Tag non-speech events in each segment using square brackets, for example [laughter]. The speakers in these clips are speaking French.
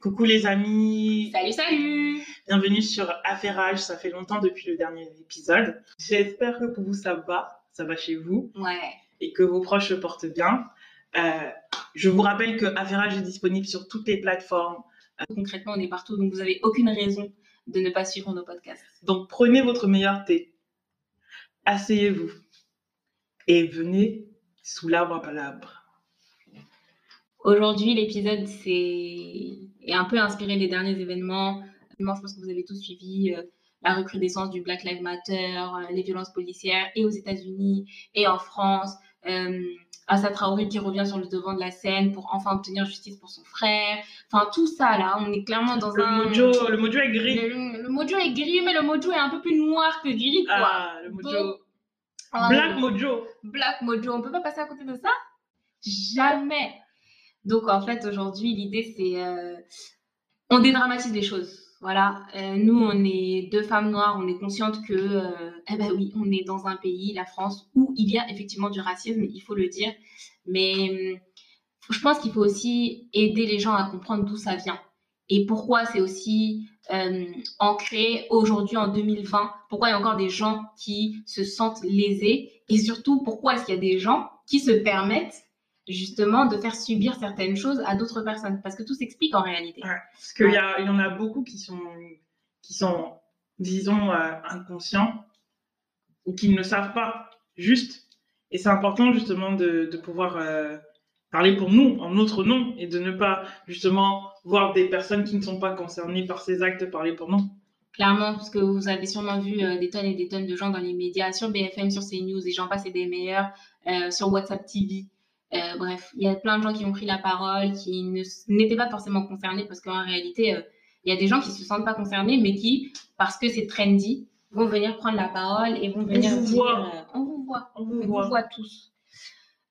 Coucou les amis. Salut, salut. Bienvenue sur Affairage. Ça fait longtemps depuis le dernier épisode. J'espère que pour vous ça va, ça va chez vous Ouais. et que vos proches se portent bien. Euh, je vous rappelle que Affairage est disponible sur toutes les plateformes. Concrètement, on est partout, donc vous n'avez aucune raison de ne pas suivre nos podcasts. Donc prenez votre meilleur thé, asseyez-vous et venez sous l'arbre à palabres. Aujourd'hui, l'épisode c'est... est un peu inspiré des derniers événements. Moi, je pense que vous avez tous suivi euh, la recrudescence du Black Lives Matter, euh, les violences policières, et aux États-Unis, et en France. Euh, Assa Traoré qui revient sur le devant de la scène pour enfin obtenir justice pour son frère. Enfin, tout ça, là, on est clairement dans Le un... mojo, le mojo est gris. Le, le mojo est gris, mais le mojo est un peu plus noir que gris, quoi. Ah, le mojo. Donc, Black mojo. Black Mojo, on peut pas passer à côté de ça? Jamais. Donc en fait aujourd'hui l'idée c'est euh, on dédramatise les choses. Voilà, Euh, nous on est deux femmes noires, on est conscientes que euh, eh ben oui on est dans un pays, la France, où il y a effectivement du racisme, il faut le dire. Mais je pense qu'il faut aussi aider les gens à comprendre d'où ça vient et pourquoi c'est aussi ancré aujourd'hui en 2020. Pourquoi il y a encore des gens qui se sentent lésés? Et surtout pourquoi est-ce qu'il y a des gens qui se permettent justement de faire subir certaines choses à d'autres personnes parce que tout s'explique en réalité. Ouais, parce qu'il y, y en a beaucoup qui sont, qui sont disons, euh, inconscients ou qui ne le savent pas juste. Et c'est important justement de, de pouvoir euh, parler pour nous, en notre nom, et de ne pas justement voir des personnes qui ne sont pas concernées par ces actes parler pour nous. Clairement, parce que vous avez sûrement vu euh, des tonnes et des tonnes de gens dans les médias, sur BFM, sur CNews, et j'en passe et des meilleurs, sur WhatsApp TV. Euh, bref, il y a plein de gens qui ont pris la parole, qui n'étaient pas forcément concernés, parce qu'en réalité, euh, il y a des gens qui se sentent pas concernés, mais qui, parce que c'est trendy, vont venir prendre la parole et vont venir vous dire, voit. euh, on vous voit. On On vous vous voit. voit tous.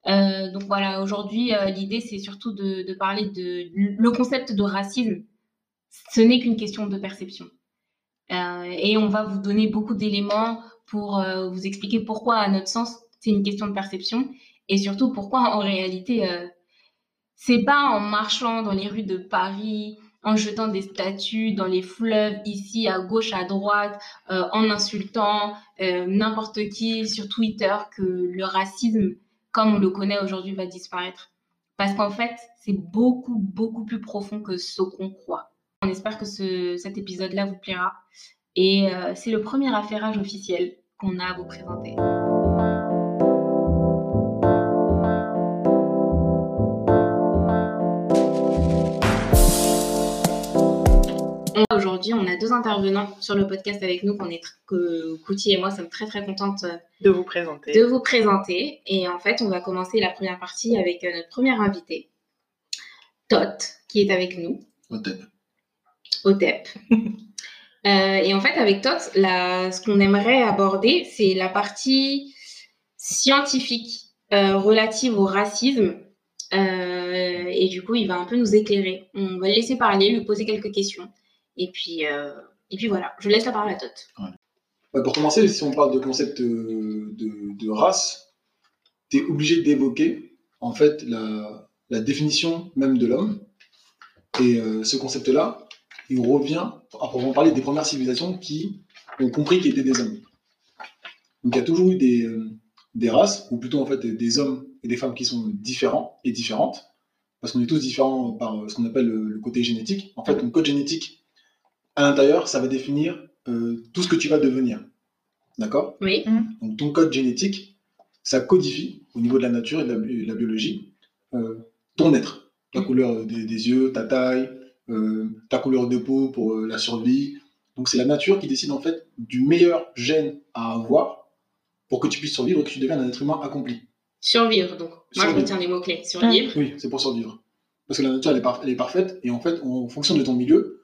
Euh, donc voilà, aujourd'hui, euh, l'idée, c'est surtout de, de parler de le concept de racisme. Ce n'est qu'une question de perception. Euh, et on va vous donner beaucoup d'éléments pour euh, vous expliquer pourquoi, à notre sens, c'est une question de perception. Et surtout, pourquoi, en réalité, euh, c'est pas en marchant dans les rues de Paris, en jetant des statues dans les fleuves, ici, à gauche, à droite, euh, en insultant euh, n'importe qui sur Twitter que le racisme, comme on le connaît aujourd'hui, va disparaître? Parce qu'en fait, c'est beaucoup, beaucoup plus profond que ce qu'on croit. On espère que ce- cet épisode-là vous plaira. Et euh, c'est le premier affairage officiel qu'on a à vous présenter. Aujourd'hui, on a deux intervenants sur le podcast avec nous, qu'on est que Kouti et moi sommes très très contentes euh, De vous présenter. de vous présenter. Et en fait, on va commencer la première partie avec euh, notre première invité, Tot, qui est avec nous, Au TEP. au TEP. [laughs] Euh, et en fait, avec Tot, la- ce qu'on aimerait aborder, c'est la partie scientifique euh, relative au racisme. Euh, et du coup, il va un peu nous éclairer. On va le laisser parler, lui poser quelques questions. Et puis, euh, et puis voilà, je laisse la parole à Tot. Pour commencer, si on parle de concept euh, de, race, tu es obligé d'évoquer en fait la, définition même de l'homme. Et euh, ce concept-là, il revient à proprement parler des premières civilisations qui ont compris qu'ils étaient des hommes. Donc il y a toujours eu des, races, ou plutôt en fait des hommes et des femmes qui sont différents et différentes, parce qu'on est tous différents par ce qu'on appelle le, le côté génétique. En fait, ton code génétique, à l'intérieur, ça va définir euh, tout ce que tu vas devenir. D'accord? Oui. Donc ton code génétique, ça codifie au niveau de la nature et de la, bi- la biologie euh, ton être. Ta Mhm. couleur des, des yeux, ta taille, euh, ta couleur de peau pour euh, la survie. Donc c'est la nature qui décide en fait du meilleur gène à avoir pour que tu puisses survivre et que tu deviennes un être humain accompli. Survivre, donc. Moi, je Survivre. retiens les mots-clés. Survivre. Oui, c'est pour survivre. Parce que la nature, elle est, par- elle est parfaite et en fait, en fonction de ton milieu,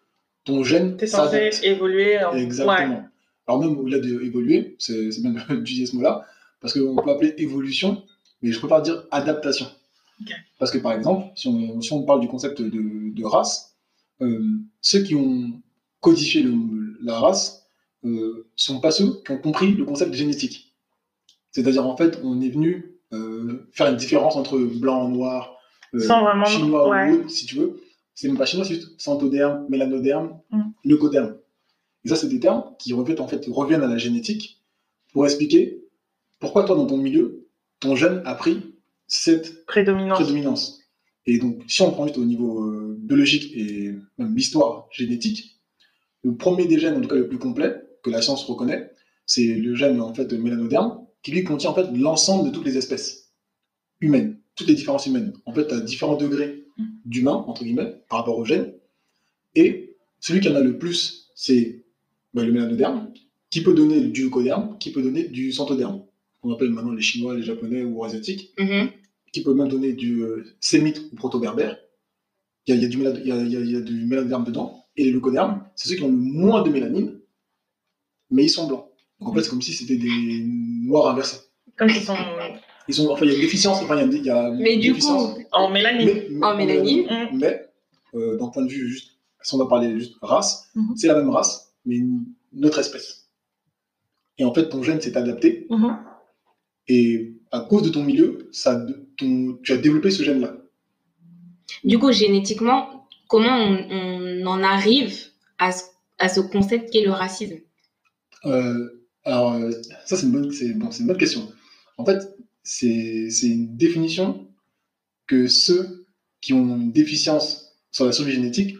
ton gène T'es censé évoluer. en- Exactement. Alors même au-delà d'évoluer, c'est bien [laughs] d'utiliser ce mot-là, parce qu'on peut appeler évolution, mais je préfère dire adaptation. Parce que par exemple, si on, si on parle du concept de, de race, euh, ceux qui ont codifié le- la race euh, sont pas ceux qui ont compris le concept de génétique. C'est-à-dire en fait, on est venu euh, faire une différence entre blanc, noir, euh, Sans vraiment- chinois ouais. ou autre, si tu veux, c'est même pas chinois, c'est juste centoderme, mélanoderme, Mm. leucoderme. Et ça, c'est des termes qui reviennent, en fait, reviennent à la génétique pour expliquer pourquoi toi, dans ton milieu, ton gène a pris cette Prédominance. prédominance. Et donc, si on prend juste au niveau euh, biologique et même l'histoire génétique, le premier des gènes, en tout cas le plus complet, que la science reconnaît, c'est le gène en fait mélanoderme, qui lui contient en fait l'ensemble de toutes les espèces humaines, toutes les différences humaines. En fait, à différents degrés d'humain, entre guillemets, par rapport au gène. Et celui qui en a le plus, c'est bah, le mélanoderme, qui peut donner du leucoderme, qui peut donner du centoderme. On appelle maintenant les Chinois, les Japonais ou Asiatiques Mhm. qui peut même donner du euh, sémite ou proto-berbère. Il y a, il y a du mélano- il y a- il y a- il y a du mélanoderme dedans. Et les leucodermes, c'est ceux qui ont le moins de mélanine, mais ils sont blancs. Donc en fait, c'est comme si c'était des noirs inversés. Comme ils sont Ils sont, enfin, il y a une déficience. Enfin, il y a, il y a une Mais du déficience, coup, en mélanine. mais, En mélanine. Mm. Mais, euh, d'un point de vue juste, si on va parler juste race, Mhm. c'est la même race, mais une, une autre espèce. Et en fait, ton gène s'est adapté, Mhm. et à cause de ton milieu, ça, ton- tu as développé ce gène-là. du coup, génétiquement, comment on, on en arrive à ce, à ce concept qu'est le racisme? Euh, alors, euh, ça, c'est une, bonne- c'est- bon, c'est une bonne question. En fait, c'est c'est une définition que ceux qui ont une déficience sur la survie génétique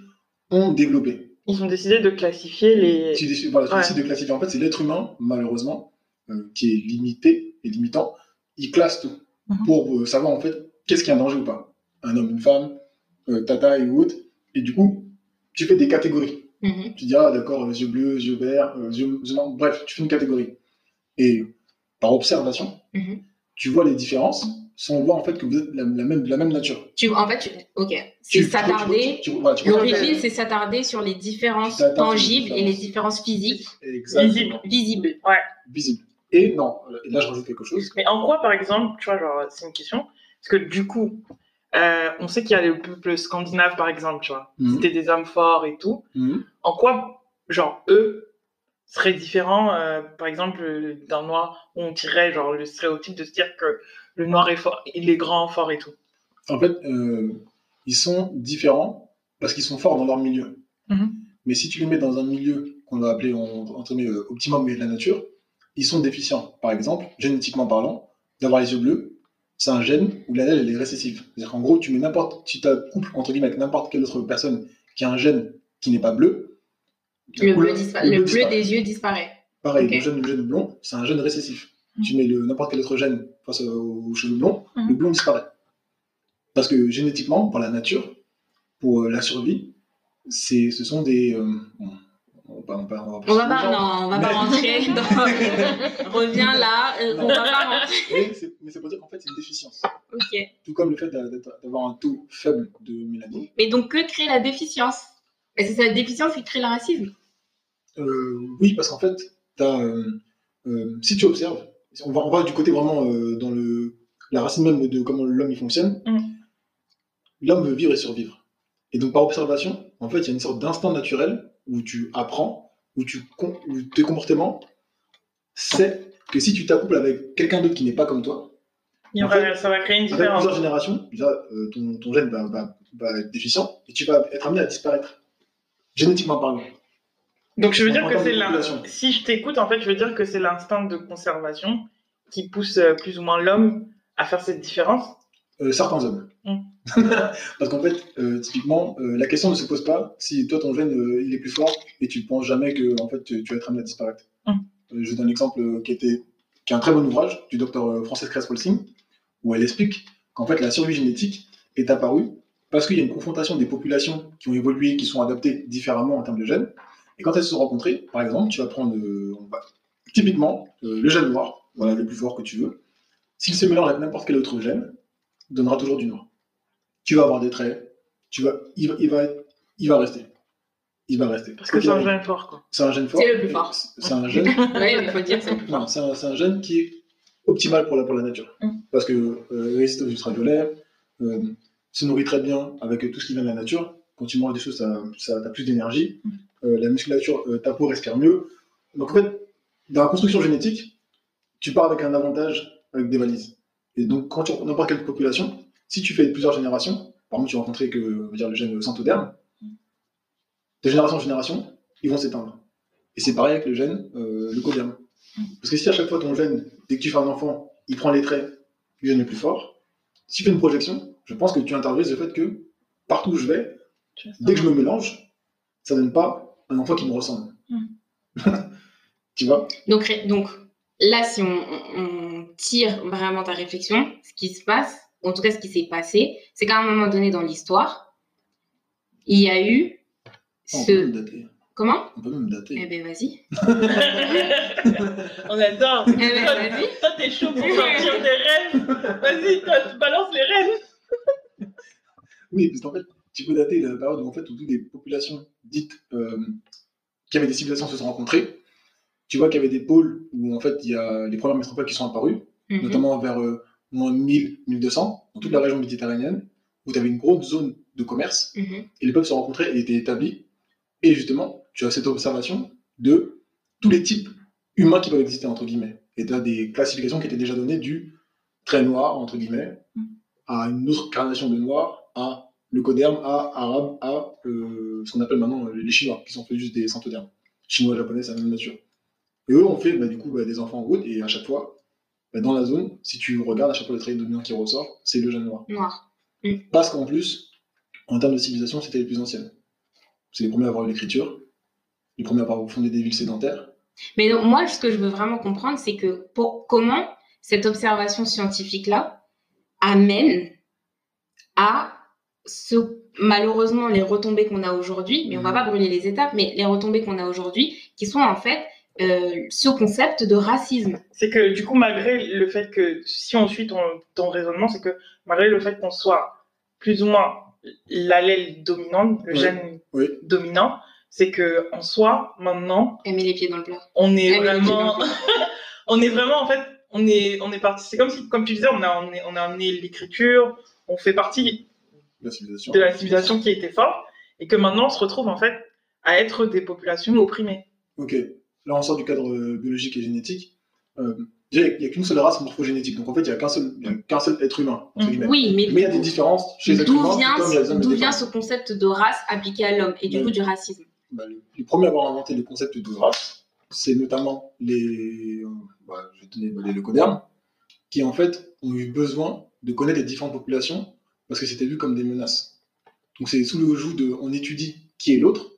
ont développée. Ils ont décidé de classifier les. Tu, décides- voilà, tu Ouais. décides de classifier. En fait, c'est l'être humain, malheureusement, euh, qui est limité et limitant. Il classe tout Mhm. pour euh, savoir, en fait, qu'est-ce qui est un danger ou pas. Un homme, une femme, euh, ta taille ou autre. Et du coup, tu fais des catégories. Mhm. Tu dis, ah d'accord, yeux bleus, yeux verts, euh, yeux, marrons. bref, tu fais une catégorie. Et par observation, Mhm. Tu vois les différences sans voir en fait que vous êtes la, la même, de la même nature. Tu, en fait, tu- ok, c'est s'attarder. voilà, c'est s'attarder sur les différences les tangibles et les différences. physiques Exactement. visibles. Visible. Et non, et là je rajoute quelque chose. Mais en quoi, par exemple, tu vois, genre, c'est une question. Parce que du coup, euh, on sait qu'il y a le peuple scandinave, par exemple, tu vois. Mhm. C'était des hommes forts et tout. Mhm. En quoi, genre, eux seraient différents, euh, par exemple, euh, d'un noir, où on tirait, genre, le stéréotype de se dire que le noir est fort, il est grand, fort et tout. En fait, euh, ils sont différents parce qu'ils sont forts dans leur milieu. Mhm. Mais si tu les mets dans un milieu qu'on va appeler en- entre guillemets, optimum de la nature, ils sont déficients. Par exemple, génétiquement parlant, d'avoir les yeux bleus, c'est un gène où l'allèle elle est récessive. C'est-à-dire qu'en gros, tu mets n'importe, tu t'accouples entre guillemets avec n'importe quelle autre personne qui a un gène qui n'est pas bleu. Le bleu, couleur- dispa- le le bleu bleu disparaît. des yeux disparaît. Pareil, le gène, le gène blond, c'est un gène récessif. Mhm. Tu mets le- n'importe quel autre gène face aux cheveux blonds, Mhm. le blond disparaît. Parce que génétiquement, pour la nature, pour euh, la survie, c'est, ce sont des. euh, bon, on va, on va- on va On va pas, gens, non, on va Mais- pas rentrer dans. [laughs] Reviens là, euh, on va pas rentrer. [laughs] Mais c'est, mais c'est pour dire qu'en fait, c'est une déficience. Ok. Tout comme le fait d'avoir un taux faible de mélanine. Mais donc, que crée la déficience? Et c'est cette déficience qui crée le racisme Euh, oui, parce qu'en fait, t'as, euh, euh, si tu observes, on va, on va du côté vraiment euh, dans le, la racine même de comment l'homme il fonctionne. Mm. L'homme veut vivre et survivre. Et donc par observation, en fait, il y a une sorte d'instinct naturel où tu apprends, où, tu, où tes comportements, c'est que si tu t'accouples avec quelqu'un d'autre qui n'est pas comme toi, En ça va créer une avec différence. plusieurs générations, déjà, euh, ton, ton gène va, va- va être déficient et tu vas être amené à disparaître, génétiquement parlant. Donc je veux dire que c'est population. Si je t'écoute, en fait, je veux dire que c'est l'instinct de conservation qui pousse euh, plus ou moins l'homme à faire cette différence. Euh, certains hommes. Mm. [laughs] Parce qu'en fait, euh, typiquement, euh, la question ne se pose pas si toi ton gène il est plus fort et tu ne penses jamais que en fait tu, tu vas être amené à disparaître. Mm. Je donne un exemple euh, qui, était, qui est un très bon ouvrage du docteur Frances Cress-Walsing où elle explique qu'en fait la survie génétique est apparue parce qu'il y a une confrontation des populations qui ont évolué, qui sont adaptées différemment en termes de gènes. Et quand elles se sont rencontrées, par exemple, tu vas prendre euh, typiquement euh, le gène noir, voilà le plus fort que tu veux. S'il se mélange avec n'importe quel autre gène, donnera toujours du noir. Tu vas avoir des traits, tu vas, il, va, il, va, il va rester. Il va rester. Parce que c'est un gène fort, quoi. C'est un gène fort. C'est le plus fort. C'est un gène. [laughs] Oui, il faut dire c'est non, un, gène qui est optimal pour la, pour la nature. Mm. Parce que euh, il résiste aux ultraviolets, euh, se nourrit très bien avec tout ce qui vient de la nature. Quand tu manges des choses, ça, ça as plus d'énergie. Mm. Euh, la musculature, euh, ta peau respire mieux. Donc en fait, dans la construction génétique, tu pars avec un avantage avec des valises. Et donc quand tu n'importe quelle population, si tu fais plusieurs générations, par exemple, tu rencontrais que, on va dire, le gène centoderme, de génération en génération, ils vont s'éteindre. Et c'est pareil avec le gène euh, leucoderme. Parce que si à chaque fois ton gène, dès que tu fais un enfant, il prend les traits du gène le plus fort, si tu fais une projection, je pense que tu intériorises le fait que partout où je vais, dès que je me mélange, ça donne pas un enfant qui me ressemble. [laughs] tu vois? Donc, donc là, si on, tire vraiment ta réflexion, ce qui se passe, ou en tout cas ce qui s'est passé, c'est qu'à un moment donné dans l'histoire, il y a eu On peut même ce... dater. Comment? On peut même dater. Eh ben vas-y. [laughs] On adore. Eh ben Toi, vas-y. toi, t'es chaud pour sortir des rêves. Vas-y, toi, tu balances les rêves. Oui, parce qu'en fait, tu peux dater la période où, en fait, où toutes les populations dites euh, qui avaient des civilisations se sont rencontrées. Tu vois qu'il y avait des pôles où, en fait, il y a les premières métropoles qui sont apparues, Mhm. notamment vers euh, moins 1000, 1200, dans toute la région méditerranéenne, où tu avais une grosse zone de commerce, Mhm. et les peuples se rencontraient et étaient établis. Et justement, tu as cette observation de tous les types humains qui peuvent exister, entre guillemets. Et tu as des classifications qui étaient déjà données du très noir, entre guillemets, à une autre carnation de noir, à leucoderme, à arabe, à euh, ce qu'on appelle maintenant euh, les Chinois, qui sont fait juste des centodermes. Chinois, japonais, c'est la même nature. Et eux ont fait bah, du coup bah, des enfants en route, et à chaque fois, bah, dans la zone, si tu regardes à chaque fois le trait dominant qui ressort, c'est le jeune noir. Noir. Parce qu'en plus, en termes de civilisation, c'était les plus anciennes. C'est les premiers à avoir l'écriture, les premiers à avoir fondé des villes sédentaires. Mais donc, moi, ce que je veux vraiment comprendre, c'est que pour, comment cette observation scientifique-là amène à ce, malheureusement les retombées qu'on a aujourd'hui, mais on va Mhm. pas brûler les étapes, mais les retombées qu'on a aujourd'hui, qui sont en fait euh, ce concept de racisme. C'est que du coup, malgré le fait que, si on suit ton, ton raisonnement, c'est que malgré le fait qu'on soit plus ou moins l'allèle dominante, le Oui. gène Oui. dominant, c'est que en soi, maintenant, Elle met les pieds dans le plat. on est Elle vraiment, [laughs] on est vraiment en fait, on est, on est parti. C'est comme si, comme tu disais, on a, on, est- on a amené l'écriture, on fait partie La civilisation. de la civilisation qui était forte, et que maintenant on se retrouve en fait à être des populations opprimées. Ok. Là, on sort du cadre euh, biologique et génétique. Euh, déjà, il n'y a qu'une seule race morphogénétique. Donc, en fait, il n'y a qu'un seul, être humain. entre guillemets. Oui, mais Mais il y a des différences chez les êtres humains, d'où vient ce concept de race appliqué à l'homme et du coup du racisme Bah, le- les premiers à avoir inventé le concept de race, c'est notamment les, euh, bah, je vais donner bah, les leucodermes, qui en fait ont eu besoin de connaître les différentes populations parce que c'était vu comme des menaces. Donc c'est sous le joug de on étudie qui est l'autre.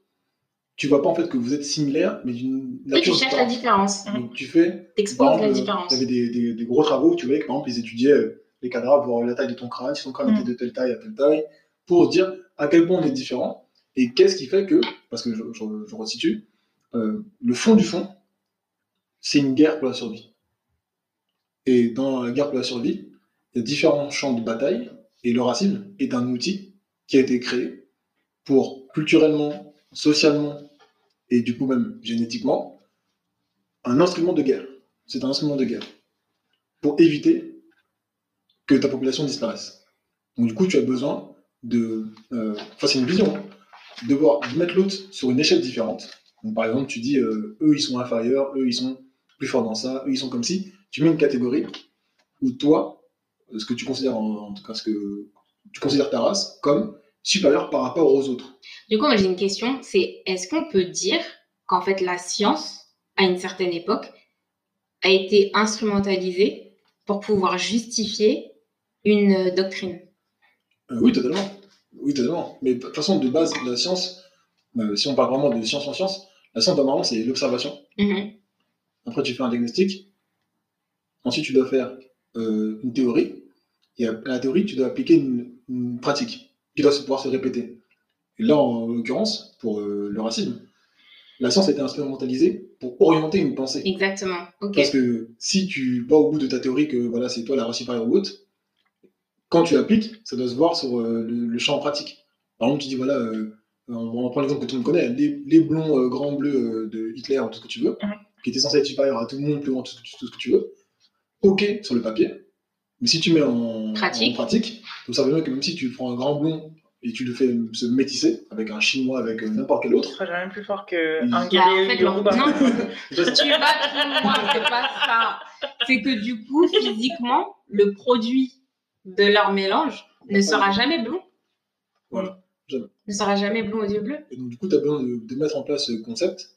Tu vois pas en fait que vous êtes similaires, mais d'une Et tu nature cherches la différence. Donc tu fais, T'exposes la exemple, différence. tu avais des, des- des gros travaux où tu voyais que par exemple ils étudiaient euh, les cadavres, voir la taille de ton crâne, si ton crâne Mm. était de telle taille à telle taille, pour dire à quel point on est différent et qu'est-ce qui fait que, parce que je, je, je resitue, euh, le fond du fond, c'est une guerre pour la survie. Et dans la guerre pour la survie, il y a différents champs de bataille et le racisme est un outil qui a été créé pour culturellement, socialement et du coup même génétiquement, un instrument de guerre. C'est un instrument de guerre pour éviter que ta population disparaisse. Donc du coup, tu as besoin de... euh, Enfin, c'est une vision. hein, de, voir, de mettre l'autre sur une échelle différente. Donc, par exemple, tu dis, euh, eux, ils sont inférieurs, eux, ils sont plus forts dans ça, eux, ils sont comme si. Tu mets une catégorie où toi, ce que tu considères, en, en tout cas, ce que tu considères ta race comme supérieure par rapport aux autres. Du coup, moi j'ai une question, c'est est-ce qu'on peut dire qu'en fait la science, à une certaine époque, a été instrumentalisée pour pouvoir justifier une euh, doctrine? Euh, oui, totalement. Oui, totalement. Mais de toute façon, de base, la science, euh, si on parle vraiment de science en science, la science, normalement, c'est l'observation. Mhm. Après, tu fais un diagnostic. Ensuite, tu dois faire euh, une théorie. Et à la théorie, tu dois appliquer une, une pratique qui doit pouvoir se répéter. Et là, en l'occurrence, pour euh, le racisme, la science a été instrumentalisée pour orienter une pensée. Exactement. Parce que si tu vas au bout de ta théorie que voilà, c'est toi la race supérieure ou autre, quand tu l'appliques, ça doit se voir sur euh, le, le champ pratique. Par exemple, tu dis voilà, euh, on va prendre l'exemple que tout le monde connaît, les, les blonds grands bleus de Hitler, ou tout ce que tu veux, Mhm. qui étaient censés être supérieurs à tout le monde, plus grand, tout, tout ce que tu veux. Ok sur le papier, mais si tu mets en Pratique. en pratique, tu observes bien que même si tu prends un grand blond et tu le fais se métisser avec un chinois, avec euh, n'importe quel Ce autre, sera jamais plus fort qu'un Bah, guerrier en fait, Yoruba. non. [laughs] déjà, tu vas trop loin, c'est pas ça. C'est que du coup, physiquement, le produit de leur mélange ne sera jamais blond. Voilà. Ne sera jamais blond aux yeux bleus. Et donc, du coup, tu as besoin de, de mettre en place ce concept.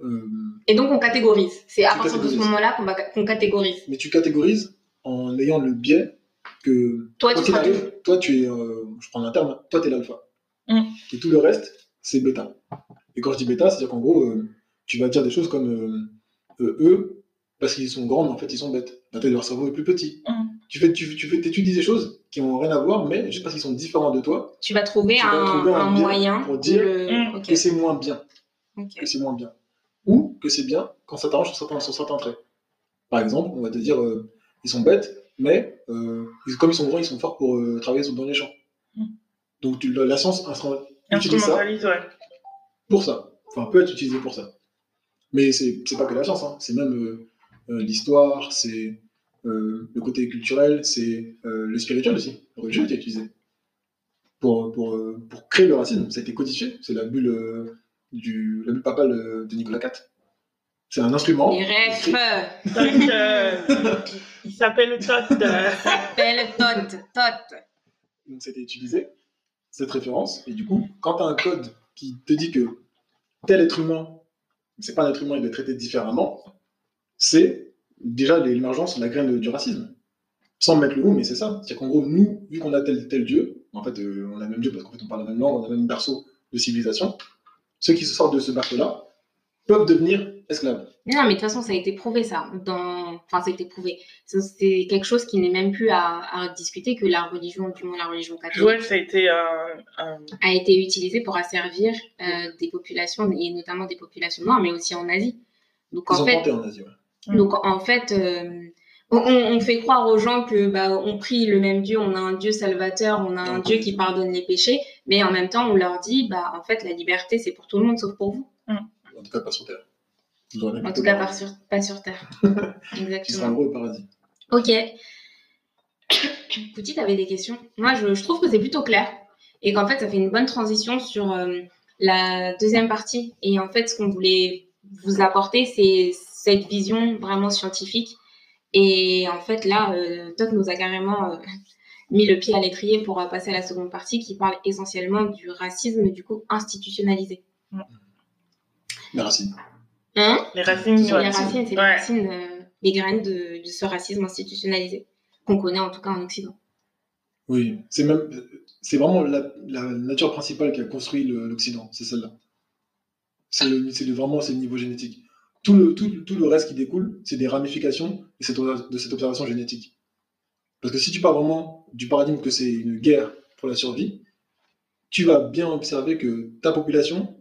Euh, Et donc, on catégorise. C'est à partir de ce moment-là qu'on catégorise. mais tu catégorises en ayant le biais que Toi, tu toi, tu es, euh, je prends un terme, toi, tu es l'alpha. Mm. Et tout le reste, c'est bêta. Et quand je dis bêta, c'est-à-dire qu'en gros, euh, tu vas dire des choses comme euh, eux, parce qu'ils sont grands, mais en fait, ils sont bêtes. La taille de leur cerveau est plus petit. Mm. Tu fais, tu, tu fais, t'étudies des choses qui n'ont rien à voir, mais juste parce qu'ils sont différents de toi, Tu vas trouver Tu vas un, trouver un un biais moyen pour dire le. Que c'est moins bien. que c'est moins bien. Que c'est bien quand ça t'arrange sur certains, sur certains traits. Par exemple, on va te dire, euh, ils sont bêtes, mais euh, ils- comme ils sont grands, ils sont forts pour euh, travailler sur- dans les champs. Mm. Donc tu- la, la science utilise ça ouais. pour ça. Enfin, peut être utilisée pour ça. Mais c'est pas que la science, hein. c'est même l'histoire, c'est le côté culturel, c'est le spirituel aussi. Le religieux était utilisé. Pour, pour, pour créer le racisme, ça a été codifié. C'est la bulle, du, la bulle papale de Nicolas IV. C'est un instrument. Refs Donc, euh, il s'appelle Todd. euh, s'appelle Tot. Tot. Donc c'était utilisé, cette référence. Et du coup, quand tu as un code qui te dit que tel être humain, c'est pas un être humain, il être traité différemment, c'est déjà l'émergence, la graine du racisme. Sans mettre le mot, mais c'est ça. C'est qu'en gros, nous, vu qu'on a tel tel Dieu, en fait, euh, on a le même Dieu parce qu'en fait, on parle la même langue, on a le même berceau de civilisation, ceux qui se sortent de ce berceau-là peuvent devenir esclaves. Non, mais de toute façon, ça a été prouvé, ça. Dans... Enfin, ça a été prouvé. C'est quelque chose qui n'est même plus à, à discuter que la religion, du moins la religion catholique, Ouais, ça a été un- a été utilisée pour asservir euh, des populations, et notamment des populations noires, mais aussi en Asie. Donc, Ils en ont fait, tenté en Asie. ouais. Mm. Donc en fait, euh, on, on fait croire aux gens que bah, on prie le même Dieu, on a un Dieu salvateur, on a un Dieu qui pardonne les péchés, mais en même temps on leur dit bah en fait la liberté c'est pour tout le monde sauf pour vous. En tout cas, pas sur Terre. En tout cas pas- sur, pas sur terre. [laughs] Qui sera un Exactement. gros paradis. Ok. [coughs] Pouty, t'avais des questions? Moi je, je trouve que c'est plutôt clair et qu'en fait ça fait une bonne transition sur euh, la deuxième partie et en fait ce qu'on voulait vous apporter c'est cette vision vraiment scientifique Et en fait, là, euh, Todd nous a carrément euh, [laughs] mis le pied à l'étrier pour euh, passer à la seconde partie qui parle essentiellement du racisme, du coup, institutionnalisé. Racines. Hein Les racines. Les racines, c'est les racines, euh, les graines de, de ce racisme institutionnalisé qu'on connaît en tout cas en Occident. Oui, c'est même, c'est vraiment la, la nature principale qui a construit l'Occident, c'est celle-là. C'est le- c'est le- vraiment c'est le niveau génétique. Tout le, tout, tout le reste qui découle, c'est des ramifications de cette, de cette observation génétique. Parce que si tu pars vraiment du paradigme que c'est une guerre pour la survie, tu vas bien observer que ta population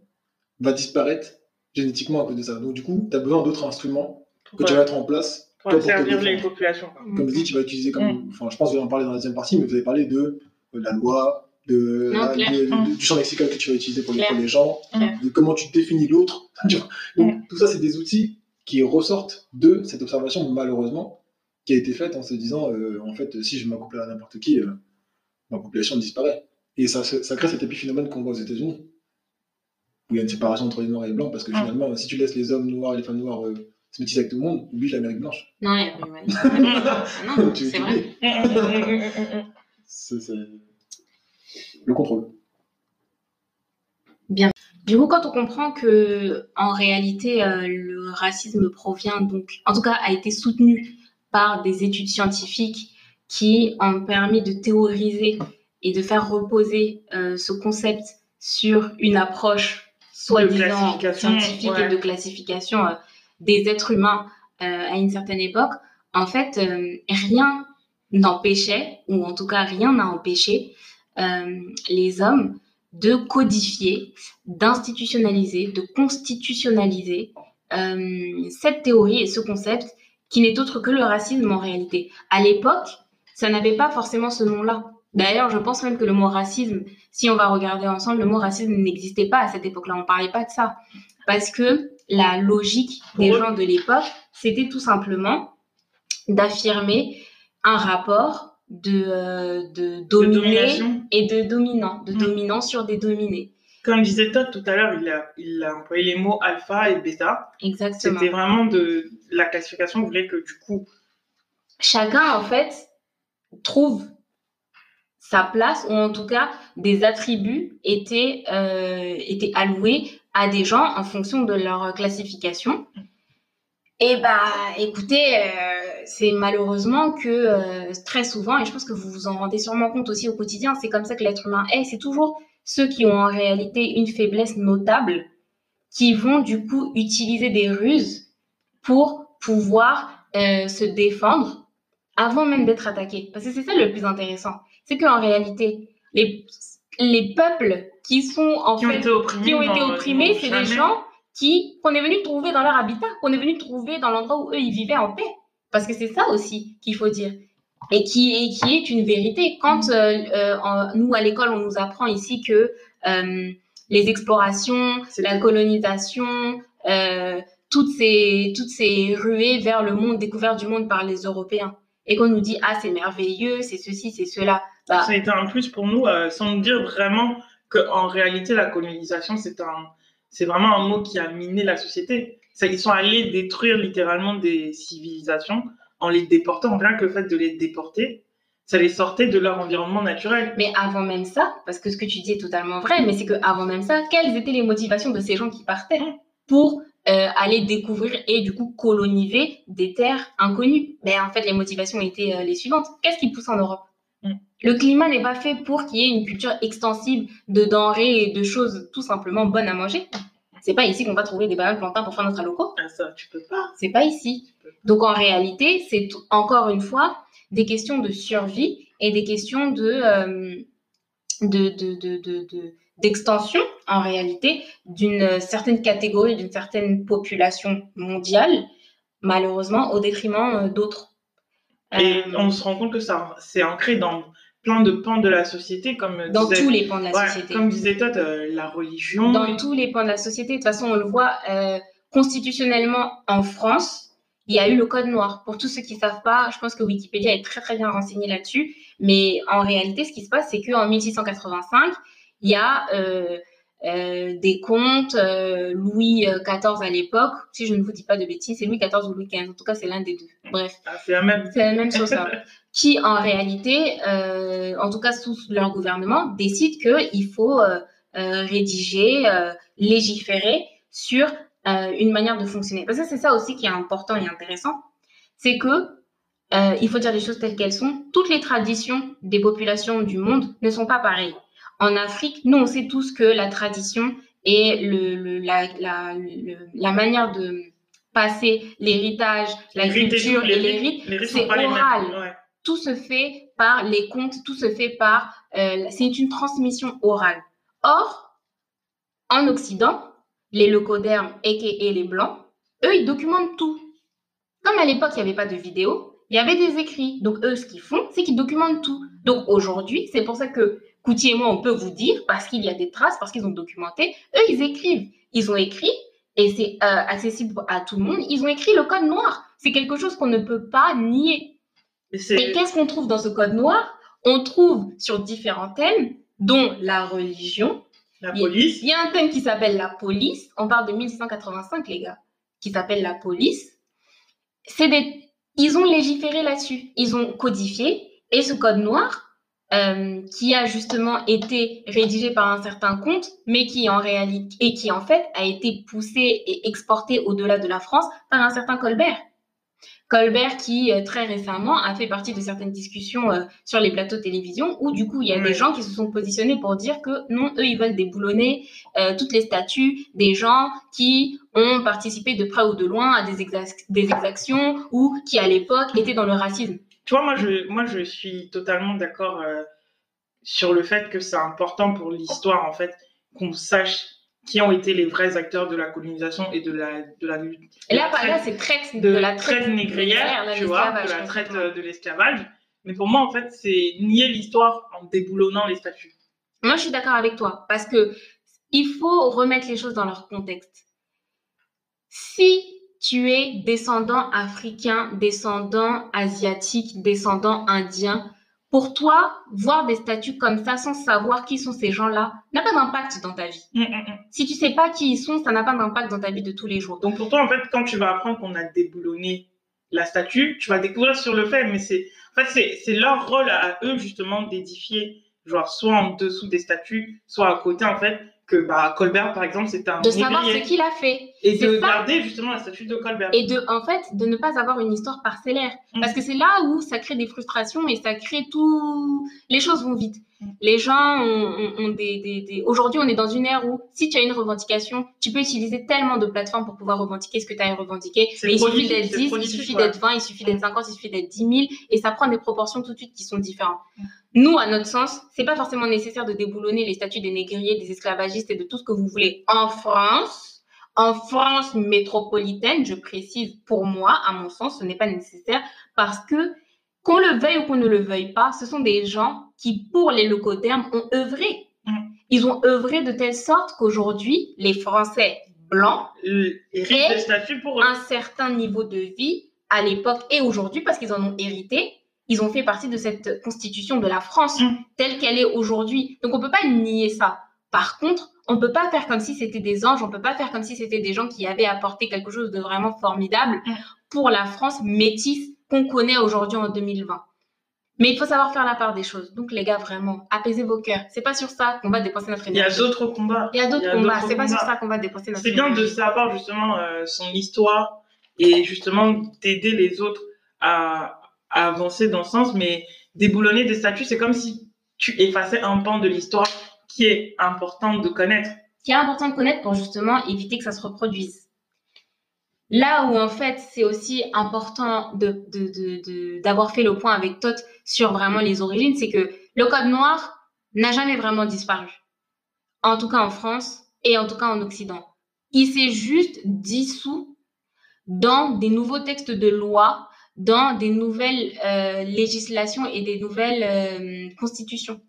va disparaître génétiquement à cause de ça. Donc du coup, tu as besoin d'autres instruments que tu vas mettre en place Pour toi, pour te servir les populations. quoi. comme je dis, tu vas utiliser comme. Enfin, je pense que vous allez en parler dans la deuxième partie, mais vous avez parlé de, euh, la loi, de, Non, la- clair. de- de- Mm. du champ lexical que tu vas utiliser pour les, pour les gens, Clair. de comment tu définis l'autre. [laughs] Donc, tout ça, c'est des outils qui ressortent de cette observation, malheureusement, qui a été faite en se disant, euh, en fait, si je m'accouple à n'importe qui, euh, ma population disparaît. Et ça, ça crée cet épiphénomène qu'on voit aux États-Unis, où il y a une séparation entre les noirs et les blancs, parce que finalement, si tu laisses les hommes noirs et les femmes noires euh, se métisser avec tout le monde, oublie l'Amérique blanche. Non, il y a- ouais. Ah [laughs] non, c'est vrai. C'est le contrôle. Du coup, quand on comprend que en réalité euh, le racisme provient donc, en tout cas, a été soutenu par des études scientifiques qui ont permis de théoriser et de faire reposer euh, ce concept sur une approche soi-disant scientifique ouais. et de classification euh, des êtres humains euh, à une certaine époque. En fait, euh, rien n'empêchait, ou en tout cas rien n'a empêché les hommes de codifier, d'institutionnaliser, de constitutionnaliser cette théorie et ce concept qui n'est autre que le racisme en réalité. À l'époque, ça n'avait pas forcément ce nom-là. D'ailleurs, je pense même que le mot racisme, si on va regarder ensemble, le mot racisme n'existait pas à cette époque-là. On ne parlait pas de ça. Parce que la logique des gens de l'époque, c'était tout simplement d'affirmer un rapport de, euh, de dominé et de dominant, de Mm. dominant sur des dominés. Comme disait Todd tout à l'heure, il a, il a employé les mots alpha et bêta. Exactement. C'était vraiment de la classification voulait que du coup, Chacun, en fait, trouve sa place, ou en tout cas des attributs étaient, euh, étaient alloués à des gens en fonction de leur classification. Et bah, écoutez, euh, c'est malheureusement que euh, très souvent, et je pense que vous vous en rendez sûrement compte aussi au quotidien, c'est comme ça que l'être humain est. C'est toujours ceux qui ont en réalité une faiblesse notable qui vont du coup utiliser des ruses pour pouvoir se défendre avant même d'être attaqués. Parce que c'est ça le plus intéressant. C'est qu'en réalité, les, les peuples qui sont en Qui ont fait, été opprimés. qui ont été dans- opprimés, c'est des gens qui qu'on est venu trouver dans leur habitat, qu'on est venu trouver dans l'endroit où eux ils vivaient en paix. Parce que c'est ça aussi qu'il faut dire. Et qui, et qui est une vérité. Quand euh, euh, en- nous, à l'école, on nous apprend ici que euh, les explorations, C'est- la colonisation, euh, toutes, ces, toutes ces ruées vers le monde, découvert du monde par les Européens, et qu'on nous dit, ah, c'est merveilleux, c'est ceci, c'est cela. Bah, Ça a été un plus pour nous, euh, sans nous dire vraiment qu'en réalité, la colonisation, c'est un, c'est vraiment un mot qui a miné la société. Ils sont allés détruire littéralement des civilisations en les déportant. Rien que le fait de les déporter, ça les sortait de leur environnement naturel. Mais avant même ça, parce que ce que tu dis est totalement vrai, mais c'est que avant même ça, quelles étaient les motivations de ces gens qui partaient pour euh, aller découvrir et du coup coloniser des terres inconnues Ben en fait, les motivations étaient euh, les suivantes. Qu'est-ce qui pousse en Europe? Mm. Le climat n'est pas fait pour qu'il y ait une culture extensive de denrées et de choses tout simplement bonnes à manger. C'est pas ici qu'on va trouver des bananes plantains pour faire notre aloco. Ah, ça, tu peux pas. C'est pas ici. Donc en réalité, c'est encore une fois des questions de survie et des questions de euh, de- de- de- d'extension en réalité d'une certaine catégorie, d'une certaine population mondiale, malheureusement au détriment euh, d'autres. Et Euh, on se rend compte que ça, c'est ancré dans plein de pans de la société, comme dans disait, tous les pans de la ouais, société. comme disait Todd, euh, la religion. dans tous les pans de la société. De toute façon, on le voit euh, constitutionnellement en France. Il y a eu le code noir. Pour tous ceux qui ne savent pas, je pense que Wikipédia est très très bien renseigné là-dessus. Mais en réalité, ce qui se passe, c'est qu'en 1685, il y a euh, euh, des comtes, euh, Louis XIV à l'époque, si je ne vous dis pas de bêtises, c'est Louis XIV ou Louis XV, en tout cas c'est l'un des deux. Bref, Ah, c'est la même. c'est la même chose. ça. [laughs] qui en réalité, en tout cas sous leur gouvernement, décident qu'il faut rédiger, légiférer sur euh, une manière de fonctionner. Parce que c'est ça aussi qui est important et intéressant, c'est que euh, il faut dire les choses telles qu'elles sont. Toutes les traditions des populations du monde ne sont pas pareilles. En Afrique, nous, on sait tous que la tradition et le, le- la, la, le- la manière de passer l'héritage, la culture et les rites- c'est oral mêmes. Ouais. tout se fait par les contes, tout se fait par... euh, c'est une transmission orale. Or, en Occident, les leucodermes, et les blancs, eux, ils documentent tout. Comme à l'époque, il n'y avait pas de vidéo, il y avait des écrits. Donc, eux, ce qu'ils font, c'est qu'ils documentent tout. Donc, aujourd'hui, c'est pour ça que Coutier et moi, on peut vous dire, parce qu'il y a des traces, parce qu'ils ont documenté, eux, ils écrivent. Ils ont écrit, et c'est euh, accessible à tout le monde, ils ont écrit le code noir. C'est quelque chose qu'on ne peut pas nier. Et qu'est-ce qu'on trouve dans ce code noir? On trouve sur différents thèmes, dont la religion. la police. Il y a un thème qui s'appelle la police. On parle de 1685, les gars, qui s'appelle la police. C'est des... Ils ont légiféré là-dessus. Ils ont codifié. Et ce code noir, euh, qui a justement été rédigé par un certain comte, mais qui en réalité et qui en fait a été poussé et exporté au-delà de la France par un certain Colbert. Colbert qui euh, très récemment a fait partie de certaines discussions euh, sur les plateaux de télévision où du coup il y a des gens qui se sont positionnés pour dire que non, eux ils veulent déboulonner euh, toutes les statuts des gens qui ont participé de près ou de loin à des exactions ou qui à l'époque étaient dans le racisme. Tu vois, moi je, moi, je suis totalement d'accord euh, sur le fait que c'est important pour l'histoire, en fait, qu'on sache qui ont été les vrais acteurs de la colonisation et de la, de la lutte. Et là, la là, c'est traite de, de la traite négrière, tu vois, de la traite euh, de l'esclavage. Mais pour moi, en fait, c'est nier l'histoire en déboulonnant les statuts. Moi, je suis d'accord avec toi parce que il faut remettre les choses dans leur contexte. Si tu es descendant africain, descendant asiatique, descendant indien, pour toi, voir des statuts comme ça sans savoir qui sont ces gens-là n'a pas d'impact dans ta vie. Hum, hum, hum. Si tu sais pas qui ils sont, ça n'a pas d'impact dans ta vie de tous les jours. Donc pour toi, en fait, quand tu vas apprendre qu'on a déboulonné la statue, tu vas découvrir sur le fait, mais c'est en fait, c'est leur rôle à eux justement d'édifier, genre soit en dessous des statues, soit à côté en fait, que bah, Colbert, par exemple, c'était un De savoir ce qu'il a fait. Et de garder justement la statue de Colbert. Et de, en fait, de ne pas avoir une histoire parcellaire. Mm. Parce que c'est là où ça crée des frustrations et ça crée tout. Les choses vont vite. Mm. Les gens ont, des, des, des... Aujourd'hui, on est dans une ère où si tu as une revendication, tu peux utiliser tellement de plateformes pour pouvoir revendiquer ce que tu as à revendiquer. il suffit d'être 10, il suffit d'être 20, il suffit d'être 50, il suffit d'être 10 000. Et ça prend des proportions tout de suite qui sont différentes. Mm. Nous, à notre sens, c'est pas forcément nécessaire de déboulonner les statuts des négriers, des esclavagistes et de tout ce que vous voulez en France. En France métropolitaine, je précise, pour moi, à mon sens, ce n'est pas nécessaire parce que, qu'on le veuille ou qu'on ne le veuille pas, ce sont des gens qui, pour les locaux termes, ont œuvré. Mm. Ils ont œuvré de telle sorte qu'aujourd'hui, les Français blancs aient pour un certain niveau de vie à l'époque et aujourd'hui parce qu'ils en ont hérité ils ont fait partie de cette constitution de la France mm. telle qu'elle est aujourd'hui. Donc on peut pas nier ça. Par contre, on peut pas faire comme si c'était des anges, on peut pas faire comme si c'était des gens qui avaient apporté quelque chose de vraiment formidable mm. pour la France métisse qu'on connaît aujourd'hui en 2020. Mais il faut savoir faire la part des choses. Donc les gars, vraiment, apaisez vos cœurs. C'est pas sur ça qu'on va dépenser notre énergie. Il y a d'autres combats. Il y a d'autres combats. C'est pas sur ça qu'on va dépenser notre énergie. C'est bien de savoir justement euh, son histoire et justement d'aider les autres à, avancer dans ce sens, mais déboulonner des statuts, c'est comme si tu effaçais un pan de l'histoire qui est important de connaître. Qui est important de connaître pour justement éviter que ça se reproduise. Là où en fait c'est aussi important d'avoir de, de, fait le point avec Tot sur vraiment les origines, c'est que le code noir n'a jamais vraiment disparu. En tout cas en France et en tout cas en Occident. Il s'est juste dissous dans des nouveaux textes de loi dans des nouvelles euh, législations et des nouvelles euh, constitutions.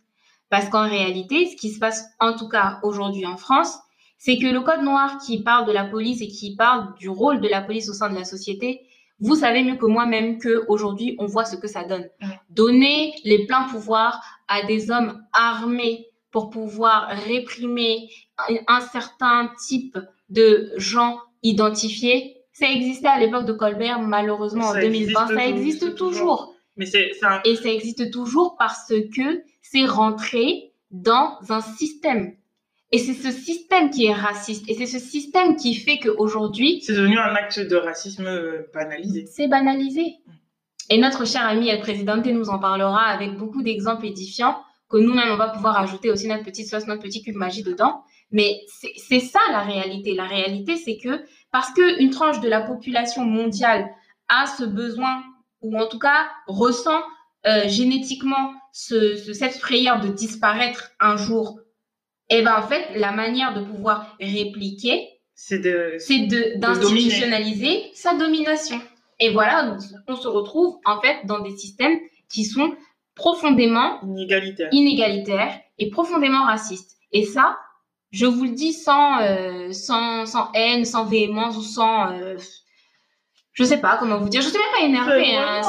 Parce qu'en réalité, ce qui se passe en tout cas aujourd'hui en France, c'est que le code noir qui parle de la police et qui parle du rôle de la police au sein de la société, vous savez mieux que moi-même qu'aujourd'hui, on voit ce que ça donne. Donner les pleins pouvoirs à des hommes armés pour pouvoir réprimer un certain type de gens identifiés, ça existait à l'époque de Colbert, malheureusement en 2020, ça existe toujours. Mais c'est Et ça existe toujours parce que c'est rentré dans un système. Et c'est ce système qui est raciste. Et c'est ce système qui fait qu'aujourd'hui... C'est devenu un acte de racisme euh, banalisé. C'est banalisé. Et notre cher ami El Présidente nous en parlera avec beaucoup d'exemples édifiants que nous-mêmes, on va pouvoir ajouter aussi notre petite sauce, notre petit cube magie dedans. Mais c'est ça la réalité. La réalité, c'est que parce qu'une tranche de la population mondiale a ce besoin, ou en tout cas ressent euh, génétiquement ce, cette frayeur de disparaître un jour, et eh ben en fait, la manière de pouvoir répliquer, c'est d'institutionnaliser sa domination. Et voilà, on se retrouve en fait dans des systèmes qui sont profondément inégalitaires, inégalitaires et profondément racistes. Et ça, je vous le dis sans, euh, sans, sans, haine, sans véhémence ou sans. Euh, je sais pas comment vous dire. Je suis même pas énervée. Hein.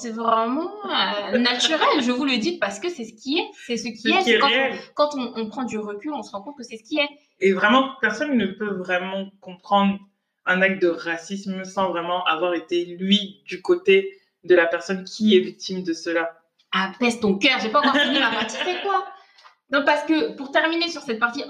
C'est vraiment euh, naturel. Je vous le dis parce que c'est ce qui est. C'est ce qui est. quand, on, on, prend du recul, on se rend compte que c'est ce qui est. Et vraiment, personne ne peut vraiment comprendre un acte de racisme sans vraiment avoir été, lui, du côté de la personne qui est victime de cela. Ah, pèse ton cœur. J'ai pas encore fini ma partie. C'est quoi? Non, parce que pour terminer sur cette partie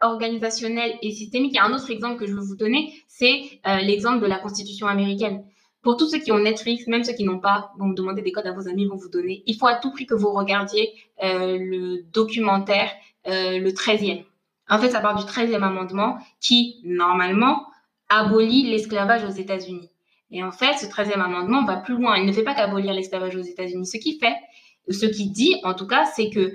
organisationnelle et systémique, il y a un autre exemple que je veux vous donner, c'est euh, l'exemple de la Constitution américaine. Pour tous ceux qui ont Netflix, même ceux qui n'ont pas, vont me demander des codes à vos amis, vont vous donner. Il faut à tout prix que vous regardiez euh, le documentaire, euh, le 13e. En fait, ça part du 13e amendement qui, normalement, abolit l'esclavage aux États-Unis. Et en fait, ce 13e amendement va plus loin. Il ne fait pas qu'abolir l'esclavage aux États-Unis. Ce qui fait, ce qui dit, en tout cas, c'est que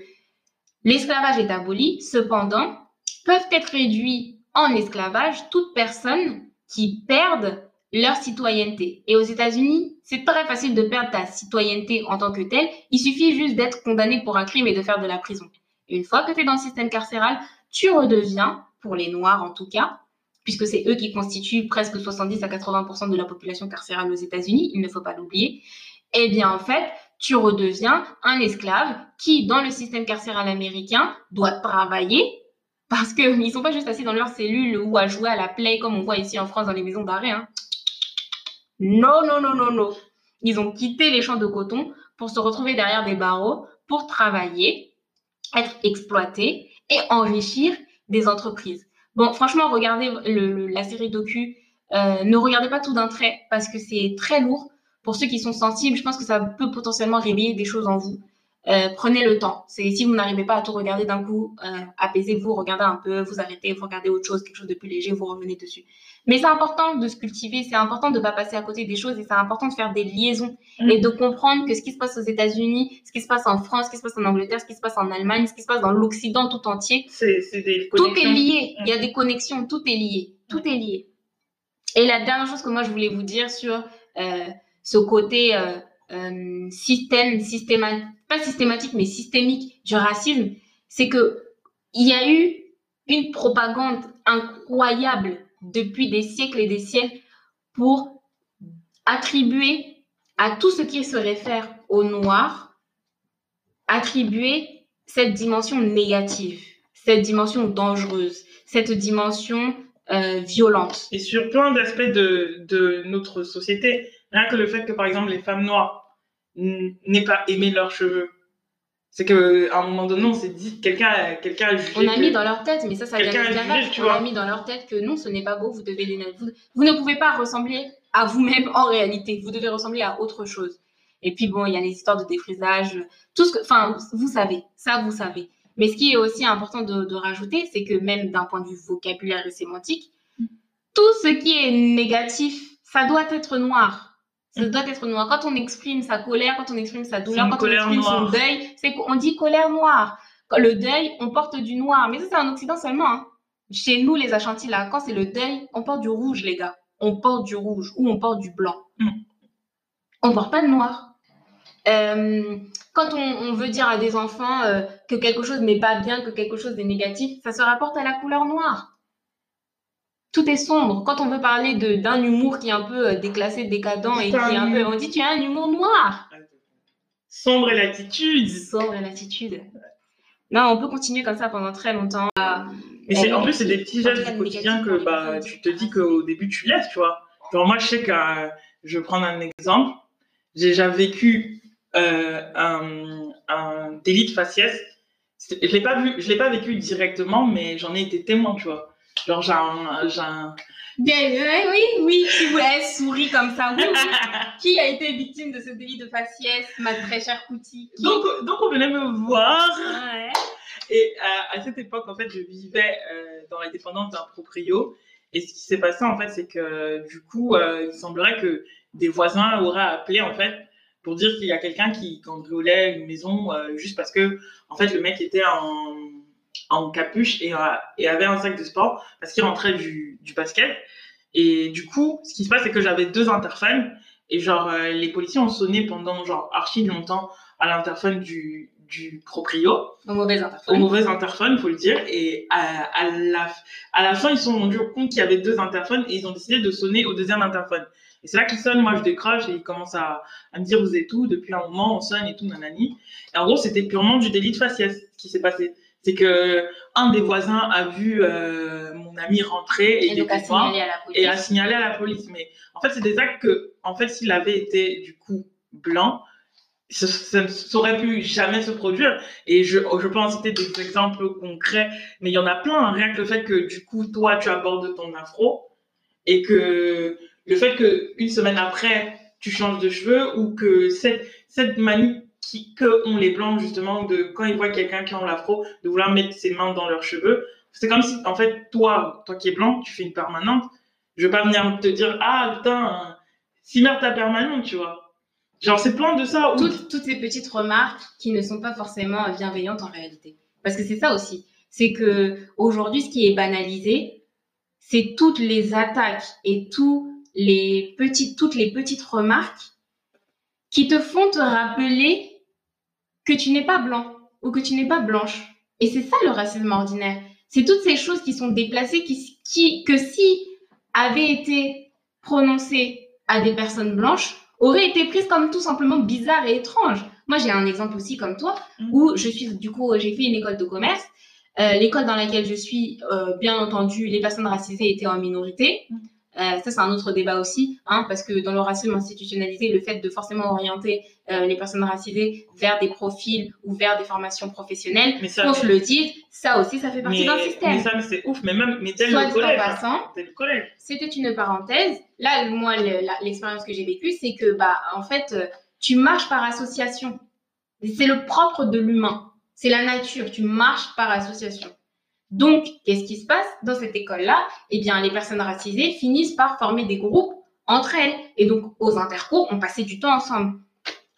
L'esclavage est aboli, cependant, peuvent être réduits en esclavage toutes personnes qui perdent leur citoyenneté. Et aux États-Unis, c'est très facile de perdre ta citoyenneté en tant que telle. Il suffit juste d'être condamné pour un crime et de faire de la prison. une fois que tu es dans le système carcéral, tu redeviens, pour les Noirs en tout cas, puisque c'est eux qui constituent presque 70 à 80% de la population carcérale aux États-Unis, il ne faut pas l'oublier, eh bien en fait, tu redeviens un esclave qui, dans le système carcéral américain, doit travailler parce qu'ils ne sont pas juste assis dans leur cellule ou à jouer à la play comme on voit ici en France dans les maisons d'arrêt. Hein. Non, non, non, non, non. Ils ont quitté les champs de coton pour se retrouver derrière des barreaux, pour travailler, être exploités et enrichir des entreprises. Bon, franchement, regardez la série docu. Euh, ne regardez pas tout d'un trait parce que c'est très lourd. Pour ceux qui sont sensibles, je pense que ça peut potentiellement réveiller des choses en vous. Euh, prenez le temps. C'est si vous n'arrivez pas à tout regarder d'un coup, euh, apaisez-vous, regardez un peu, vous arrêtez, vous regardez autre chose, quelque chose de plus léger, vous revenez dessus. Mais c'est important de se cultiver, c'est important de ne pas passer à côté des choses et c'est important de faire des liaisons mm. et de comprendre que ce qui se passe aux États-Unis, ce qui se passe en France, ce qui se passe en Angleterre, ce qui se passe en Allemagne, ce qui se passe dans l'Occident tout entier, c'est, des tout est lié. Il y a des connexions, tout est lié, tout est lié. Et la dernière chose que moi je voulais vous dire sur euh, ce côté euh, euh, système, systématique, pas systématique, mais systémique du racisme, c'est que il y a eu une propagande incroyable depuis des siècles et des siècles pour attribuer à tout ce qui se réfère au noir, attribuer cette dimension négative, cette dimension dangereuse, cette dimension euh, violente. Et sur plein d'aspects de, de, notre société, rien que le fait que, par exemple, les femmes noires n'aient pas aimé leurs cheveux, c'est qu'à un moment donné, on s'est dit, quelqu'un quelqu'un a jugé. On a mis dans leur tête, mais ça, ça vient de On a mis dans leur tête que non, ce n'est pas beau, vous devez les vous, vous ne pouvez pas ressembler à vous-même en réalité. Vous devez ressembler à autre chose. Et puis bon, il y a les histoires de défrisage, tout ce que, enfin, vous savez, ça vous savez. Mais ce qui est aussi important de, de rajouter, c'est que même d'un point de vue vocabulaire et sémantique, tout ce qui est négatif, ça doit être noir. Ça doit être noir. Quand on exprime sa colère, quand on exprime sa douleur, quand on exprime son deuil, c'est qu'on dit colère noire. Quand le deuil, on porte du noir. Mais ça, c'est en Occident seulement. Hein. Chez nous, les Achantis, là, quand c'est le deuil, on porte du rouge, les gars. On porte du rouge ou on porte du blanc. Mm. On porte pas de noir. Euh, quand on, veut dire à des enfants euh, que quelque chose n'est pas bien, que quelque chose est négatif, ça se rapporte à la couleur noire tout est sombre. Quand on veut parler d'un humour qui est un peu euh, déclassé, décadent et qui est un peu, on dit tu as un humour noir. Sombre et l'attitude. Sombre et l'attitude. Non, on peut continuer comme ça pendant très longtemps. Mais en plus, c'est des petits gestes du quotidien que bah, tu te dis qu'au début, tu laisses, tu vois. Genre, moi, je sais que, je vais prendre un exemple. J'ai déjà vécu euh, un, un, délit de faciès. Je ne l'ai pas, vu, je l'ai pas vécu directement, mais j'en ai été témoin, tu vois. Genre, j'ai un. oui, oui, si vous avez souri comme ça. Oui, [laughs] qui a été victime de ce délit de faciès, ma très chère Kouti? Donc, donc, on venait me voir. Ouais. Et euh, à cette époque, en fait, je vivais euh, dans la dépendance d'un proprio. Et ce qui s'est passé, en fait, c'est que du coup, euh, il semblerait que des voisins auraient appelé, en fait, pour dire qu'il y a quelqu'un qui cambriolait une maison juste parce que, en fait, le mec était en en capuche et, euh, et, avait un sac de sport parce qu'il rentrait du, du, basket. Et du coup, ce qui se passe, c'est que j'avais deux interphones et genre euh, les policiers ont sonné pendant genre archi longtemps à l'interphone du, du proprio. Au mauvais interphone. Au mauvais interphone, faut le dire. Et à, à, la, à la fin, ils se sont rendus compte qu'il y avait deux interphones et ils ont décidé de sonner au deuxième interphone. Et c'est là qu'ils sonnent, moi je décroche et ils commencent à, à me dire vous êtes où? Depuis un moment, on sonne et tout, nanani. Et en gros, c'était purement du délit de faciès qui s'est passé c'est que un des voisins a vu euh, mon ami rentrer et, et, a signalé à la police. et a signalé à la police. Mais en fait, c'est des actes que, en fait, s'il avait été du coup blanc, ça, ne saurait pu jamais se produire. Et je, je peux en citer des exemples concrets, mais il y en a plein. Rien que le fait que du coup, toi, tu abordes ton afro et que le fait que une semaine après, tu changes de cheveux ou que cette, cette manie qui, que ont les blancs justement de quand ils voient quelqu'un qui a l'afro de vouloir mettre ses mains dans leurs cheveux. C'est comme si en fait toi toi qui es blanc tu fais une permanente. Je vais pas venir te dire ah putain si merde ta permanente tu vois genre c'est plein de ça toutes, toutes ces petites remarques qui ne sont pas forcément bienveillantes en réalité. Parce que c'est ça aussi. C'est que aujourd'hui ce qui est banalisé c'est toutes les attaques et tous les petites toutes les petites remarques qui te font te rappeler que tu n'es pas blanc ou que tu n'es pas blanche. Et c'est ça le racisme ordinaire. C'est toutes ces choses qui sont déplacées qui, qui, que si avaient été prononcées à des personnes blanches, auraient été prises comme tout simplement bizarres et étranges. Moi, j'ai un exemple aussi comme toi, mm. où je suis, du coup, j'ai fait une école de commerce. Euh, l'école dans laquelle je suis, euh, bien entendu, les personnes racisées étaient en minorité. Mm. ça c'est un autre débat aussi, hein, parce que dans le racisme institutionnalisé, le fait de forcément orienter les personnes racisées vers des profils ou vers des formations professionnelles, mais ça, qu'on se le dise, ça aussi, ça fait partie d'un système. Mais ça, c'est ouf, mais même, mais tel le collège. Passant, C'était une parenthèse. Là, moi, l'expérience que j'ai vécue, c'est que, bah, en fait, tu marches par association. C'est le propre de l'humain. C'est la nature. Tu marches par association. Donc, qu'est-ce qui se passe dans cette école-là? Eh bien, les personnes racisées finissent par former des groupes entre elles. Et donc, aux intercours, on passait du temps ensemble.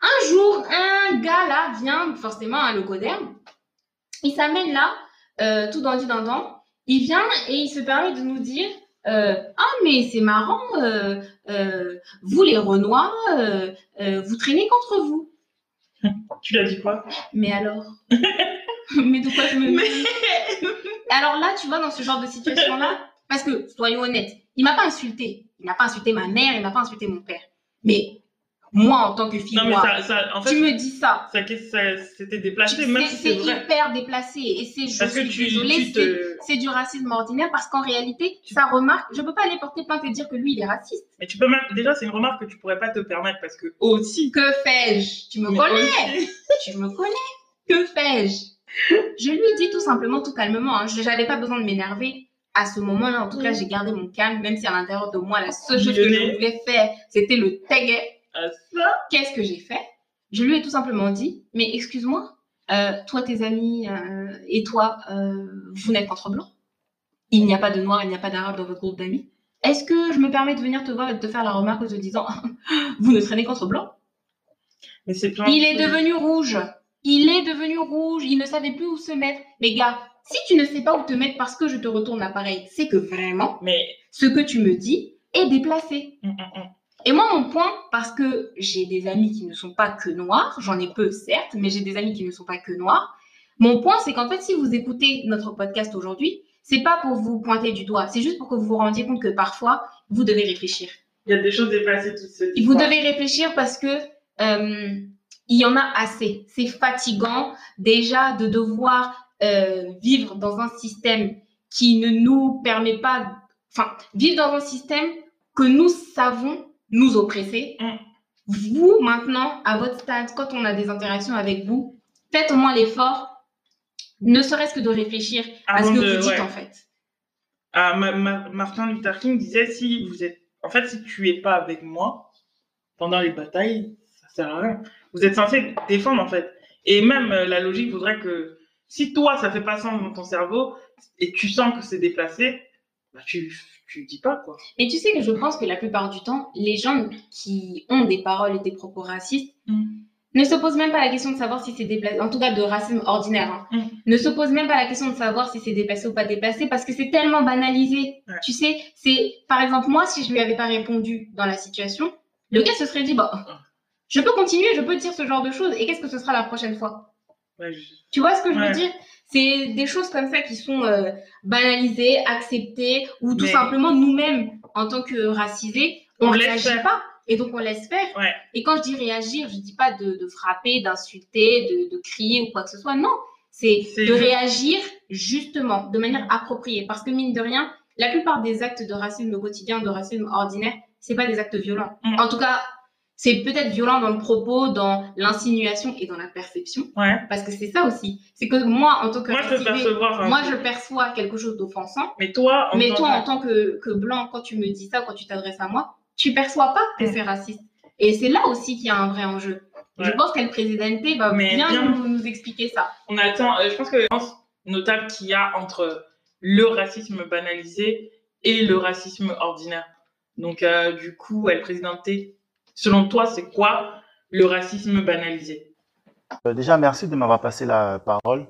Un jour, un gars là vient, forcément un logoderme, il s'amène là, euh, tout dans dindon, il vient et il se permet de nous dire euh, Ah, mais c'est marrant, euh, vous les Renois, vous traînez contre vous. [laughs] Tu l'as dit quoi? Mais alors [laughs] Mais de quoi je me. Alors là, tu vois, dans ce genre de situation-là, parce que, soyons honnêtes, il m'a pas insulté. Il n'a pas insulté ma mère, il n'a pas insulté mon père. Mais moi, en tant que fille, tu me dis ça. ça, c'était déplacé, même c'est hyper déplacé. Et c'est, je suis désolée, c'est du racisme ordinaire parce qu'en réalité, ça remarque, je peux pas aller porter plainte et dire que lui, il est raciste. Mais tu peux même, déjà, c'est une remarque que tu pourrais pas te permettre parce que aussi. Que fais-je? Tu me connais Tu me connais Que fais-je? Je lui ai dit tout simplement, tout calmement, hein, je n'avais pas besoin de m'énerver à ce moment-là. En tout cas, j'ai gardé mon calme, même si à l'intérieur de moi, la seule chose que je voulais faire, c'était le taguet. Qu'est-ce que j'ai fait? Je lui ai tout simplement dit, mais excuse-moi, euh, toi, tes amis euh, et toi, euh, vous n'êtes qu'entre blancs? Il n'y a pas de noir, il n'y a pas d'arabe dans votre groupe d'amis? Est-ce que je me permets de venir te voir et de te faire la remarque en te disant, [laughs] vous ne traînez qu'entre blancs? Mais Il est devenu rouge. Il est devenu rouge, il ne savait plus où se mettre. Mais gars, si tu ne sais pas où te mettre parce que je te retourne l'appareil, c'est que vraiment, mais... ce que tu me dis est déplacé. Mm, mm, mm. Et moi, mon point, parce que j'ai des amis qui ne sont pas que noirs, j'en ai peu certes, mais j'ai des amis qui ne sont pas que noirs. Mon point, c'est qu'en fait, si vous écoutez notre podcast aujourd'hui, c'est pas pour vous pointer du doigt, c'est juste pour que vous vous rendiez compte que parfois, vous devez réfléchir. Il y a des choses déplacées tout seul. Vous devez réfléchir parce que euh, il y en a assez. C'est fatigant déjà de devoir euh, vivre dans un système qui ne nous permet pas, enfin, vivre dans un système que nous savons nous oppresser. Mm. Vous, maintenant, à votre stade, quand on a des interactions avec vous, faites au moins l'effort, ne serait-ce que de réfléchir à ce que vous dites en fait. Ah, Martin Luther King disait si vous êtes, en fait, si tu es pas avec moi pendant les batailles, ça sert à rien. Vous êtes censé défendre en fait. Et même euh, la logique voudrait que si toi ça fait pas sens dans ton cerveau et tu sens que c'est déplacé, bah tu tu dis pas quoi. Et tu sais que je pense que la plupart du temps, les gens qui ont des paroles et des propos racistes mm. ne se posent même pas la question de savoir si c'est déplacé, en tout cas de racisme ordinaire, hein. mm. ne se posent même pas la question de savoir si c'est déplacé ou pas déplacé parce que c'est tellement banalisé. Tu sais, c'est par exemple moi si je lui avais pas répondu dans la situation, le gars se serait dit bah je peux continuer, je peux dire ce genre de choses. Et qu'est-ce que ce sera la prochaine fois? Tu vois ce que je veux dire? C'est des choses comme ça qui sont euh, banalisées, acceptées, ou tout simplement nous-mêmes, en tant que racisés, on ne réagit pas. Et donc on laisse faire. Et quand je dis réagir, je ne dis pas de, frapper, d'insulter, de, crier ou quoi que ce soit. Non, c'est de réagir justement, de manière appropriée. Parce que mine de rien, la plupart des actes de racisme au quotidien, de racisme ordinaire, c'est pas des actes violents. Mm. En tout cas, c'est peut-être violent dans le propos, dans l'insinuation et dans la perception. Ouais. Parce que c'est ça aussi. C'est que moi, en tant que moi, je, percevoir moi je perçois quelque chose d'offensant. Mais toi, en, mais tant, toi, en tant que, que, blanc, quand tu me dis ça, quand tu t'adresses à moi, tu perçois pas que c'est raciste. Et c'est là aussi qu'il y a un vrai enjeu. Je pense qu'elle présidente va bien, Nous, expliquer ça. On attend. Euh, je pense que la notable qu'il y a entre le racisme banalisé et le racisme ordinaire. Donc, euh, du coup, elle présidentait Selon toi, c'est quoi le racisme banalisé? Euh, Déjà, merci de m'avoir passé la parole.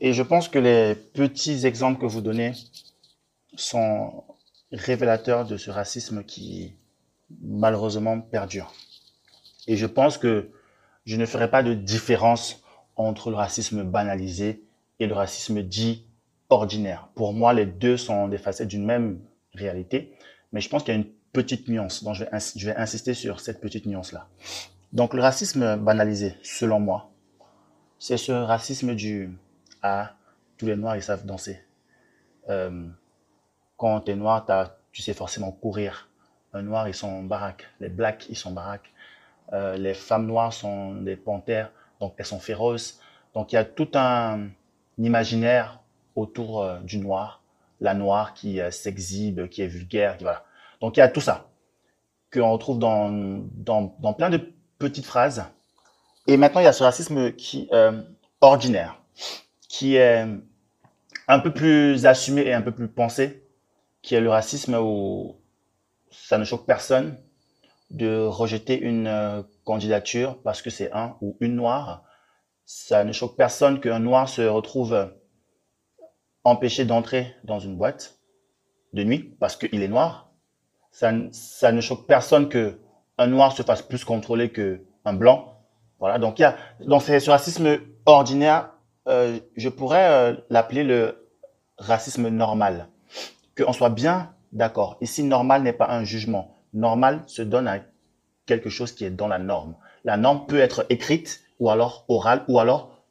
Et je pense que les petits exemples que vous donnez sont révélateurs de ce racisme qui malheureusement perdure. Et je pense que je ne ferai pas de différence entre le racisme banalisé et le racisme dit ordinaire. Pour moi, les deux sont des facettes d'une même réalité, mais je pense qu'il y a une petite nuance. Je vais, insister sur cette petite nuance-là. Donc, le racisme banalisé, selon moi, c'est ce racisme du à tous les noirs, ils savent danser. Euh, quand tu es noir, tu sais forcément courir un noir, ils sont baraques. Les blacks, ils sont baraques. Euh, les femmes noires sont des panthères, donc elles sont féroces. Donc il y a tout un, imaginaire autour euh, du noir, la noire qui s'exhibe, qui est vulgaire, voilà. Donc il y a tout ça qu'on retrouve dans, dans, plein de petites phrases. Et maintenant il y a ce racisme qui ordinaire, qui est un peu plus assumé et un peu plus pensé, qui est le racisme où ça ne choque personne de rejeter une euh, candidature parce que c'est un ou une noire. Ça ne choque personne qu'un noir se retrouve empêché d'entrer dans une boîte de nuit parce qu'il est noir. Ça, ça, ne choque personne que un noir se fasse plus contrôler qu'un blanc. Voilà, donc il y a donc c'est ce racisme ordinaire, euh, je pourrais euh, l'appeler le racisme normal. Qu'on soit bien d'accord. Ici, normal n'est pas un jugement. Normal se donne à quelque chose qui est dans la norme. La norme peut être écrite ou alors orale ou alors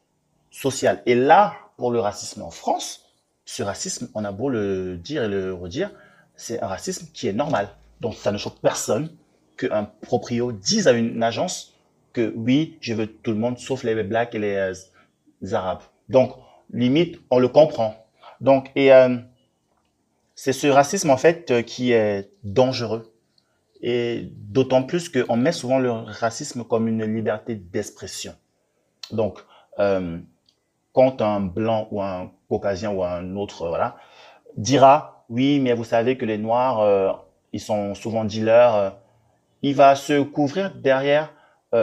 sociale. Et là, pour le racisme en France, ce racisme, on a beau le dire et le redire, c'est un racisme qui est normal. Donc ça ne choque personne qu'un proprio dise à une agence que oui, je veux tout le monde sauf les blacks et les, euh, arabes. Donc limite, on le comprend. Donc et euh, c'est ce racisme en fait euh, qui est dangereux. Et d'autant plus qu'on met souvent le racisme comme une liberté d'expression. Donc, quand un blanc ou un caucasien ou un autre voilà, dira oui, mais vous savez que les noirs, euh, ils sont souvent dealers, il va se couvrir derrière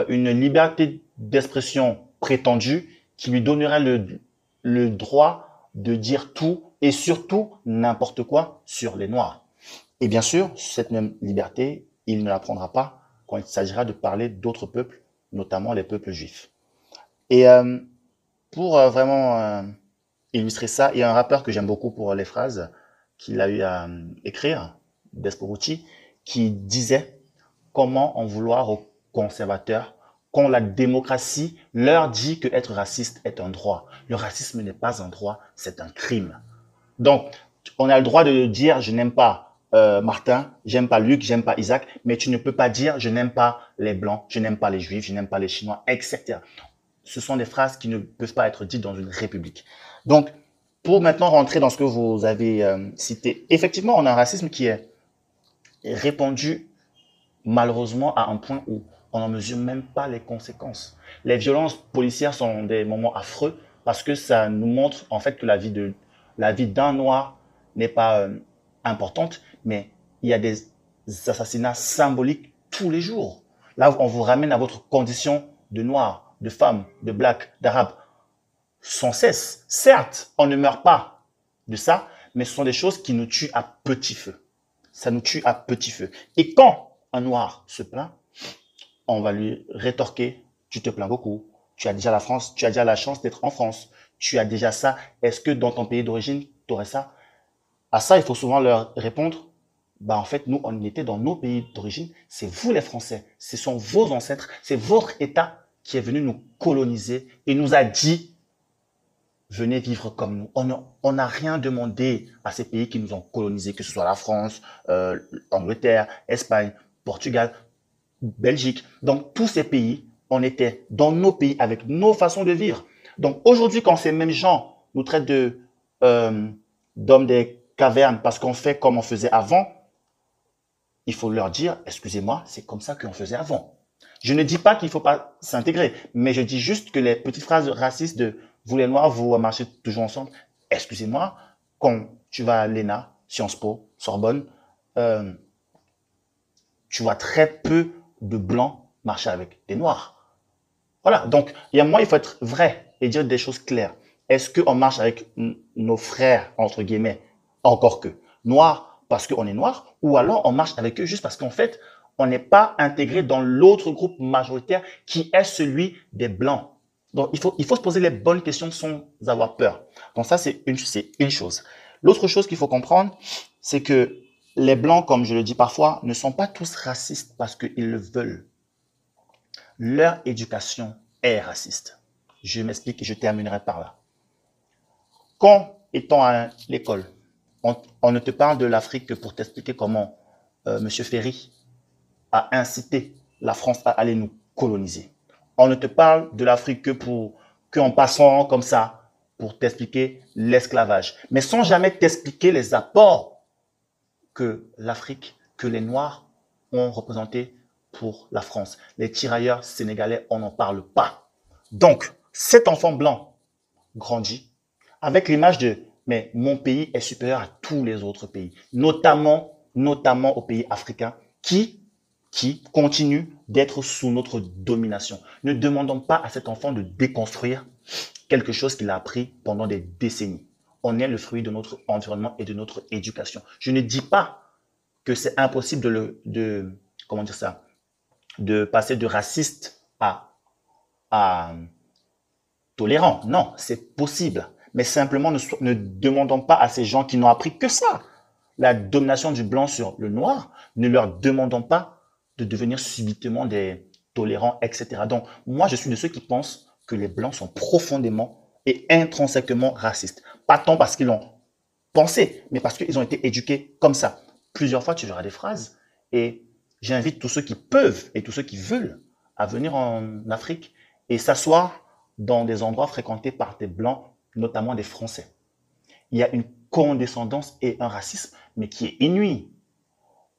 une liberté d'expression prétendue qui lui donnerait le, droit de dire tout et surtout n'importe quoi sur les Noirs. Et bien sûr, cette même liberté, il ne la prendra pas quand il s'agira de parler d'autres peuples, notamment les peuples juifs. Et euh, pour euh, vraiment euh, illustrer ça, il y a un rappeur que j'aime beaucoup pour les phrases qu'il a eu à écrire, Desporucci, qui disait comment en vouloir aux conservateurs quand la démocratie leur dit que être raciste est un droit. Le racisme n'est pas un droit, c'est un crime. Donc, on a le droit de dire je n'aime pas euh, Martin, j'aime pas Luc, j'aime pas Isaac, mais tu ne peux pas dire je n'aime pas les blancs, je n'aime pas les juifs, je n'aime pas les chinois, etc. Ce sont des phrases qui ne peuvent pas être dites dans une république. Donc, pour maintenant rentrer dans ce que vous avez euh, cité, effectivement, on a un racisme qui est répandu malheureusement à un point où on n'en mesure même pas les conséquences. Les violences policières sont des moments affreux parce que ça nous montre en fait que la vie de la vie d'un noir n'est pas euh, importante, mais il y a des assassinats symboliques tous les jours. Là, on vous ramène à votre condition de noir, de femme, de black, d'arabe, sans cesse. Certes, on ne meurt pas de ça, mais ce sont des choses qui nous tuent à petit feu. Ça nous tue à petit feu. Et quand un noir se plaint, on va lui rétorquer, tu te plains beaucoup, tu as déjà la France, tu as déjà la chance d'être en France, tu as déjà ça. Est-ce que dans ton pays d'origine, tu aurais ça? À ça, il faut souvent leur répondre, bah en fait, nous, on était dans nos pays d'origine. C'est vous les Français. Ce sont vos ancêtres. C'est votre État qui est venu nous coloniser et nous a dit, venez vivre comme nous. On n'a rien demandé à ces pays qui nous ont colonisés, que ce soit la France, euh, Angleterre, Espagne, Portugal, Belgique. Donc tous ces pays, on était dans nos pays avec nos façons de vivre. Donc aujourd'hui, quand ces mêmes gens nous traitent de euh, d'hommes des cavernes parce qu'on fait comme on faisait avant, il faut leur dire, excusez-moi, c'est comme ça qu'on faisait avant. Je ne dis pas qu'il ne faut pas s'intégrer, mais je dis juste que les petites phrases racistes de vous les noirs, vous marchez toujours ensemble, excusez-moi, quand tu vas à l'ENA, Sciences Po, Sorbonne, euh, tu vois très peu de blancs marcher avec des noirs. Voilà, donc il y a moi, il faut être vrai et dire des choses claires. Est-ce qu'on marche avec nos frères, entre guillemets, encore que noirs parce qu'on est noir, ou alors on marche avec eux juste parce qu'en fait, on n'est pas intégré dans l'autre groupe majoritaire qui est celui des blancs? Donc, il faut, se poser les bonnes questions sans avoir peur. Donc, ça, c'est une, une chose. L'autre chose qu'il faut comprendre, c'est que les blancs, comme je le dis parfois, ne sont pas tous racistes parce qu'ils le veulent. Leur éducation est raciste. Je m'explique et je terminerai par là. Quand, étant à l'école, on, ne te parle de l'Afrique que pour t'expliquer comment euh, M. Ferry a incité la France à aller nous coloniser. On ne te parle de l'Afrique que pour qu'en passant comme ça pour t'expliquer l'esclavage, mais sans jamais t'expliquer les apports que l'Afrique, que les Noirs ont représentés pour la France. Les tirailleurs sénégalais, on n'en parle pas. Donc, cet enfant blanc grandit avec l'image de mais mon pays est supérieur à tous les autres pays, notamment, notamment aux pays africains qui, qui continuent d'être sous notre domination. Ne demandons pas à cet enfant de déconstruire quelque chose qu'il a appris pendant des décennies. On est le fruit de notre environnement et de notre éducation. Je ne dis pas que c'est impossible de le, de, comment dire ça, de passer de raciste à, à tolérant. Non, c'est possible. Mais simplement, ne, ne demandons pas à ces gens qui n'ont appris que ça, la domination du blanc sur le noir, ne leur demandons pas de devenir subitement des tolérants, etc. Donc, moi, je suis de ceux qui pensent que les blancs sont profondément et intrinsèquement racistes. Pas tant parce qu'ils l'ont pensé, mais parce qu'ils ont été éduqués comme ça. Plusieurs fois, tu verras des phrases et j'invite tous ceux qui peuvent et tous ceux qui veulent à venir en Afrique et s'asseoir dans des endroits fréquentés par des blancs, notamment des Français. Il y a une condescendance et un racisme, mais qui est inouï.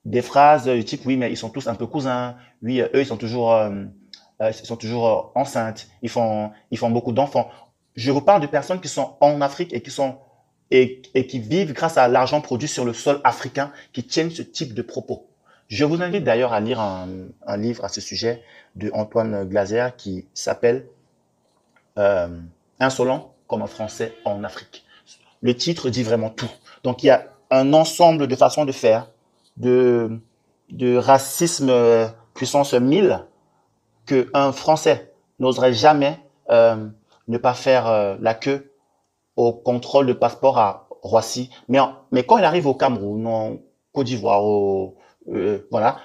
Des phrases du type oui, mais ils sont tous un peu cousins. Oui, eux, ils sont toujours, euh, euh, ils sont toujours euh, enceintes. Ils font, ils font beaucoup d'enfants. Je vous parle de personnes qui sont en Afrique et qui sont et, et qui vivent grâce à l'argent produit sur le sol africain, qui tiennent ce type de propos. Je vous invite d'ailleurs à lire un, un, livre à ce sujet de Antoine Glaser qui s'appelle euh, Insolent comme un Français en Afrique. Le titre dit vraiment tout. Donc il y a un ensemble de façons de faire, de, de racisme euh, puissance 1000 que un Français n'oserait jamais euh, ne pas faire euh, la queue au contrôle de passeport à Roissy. Mais, mais quand il arrive au Cameroun, en Côte d'Ivoire, au, euh, voilà,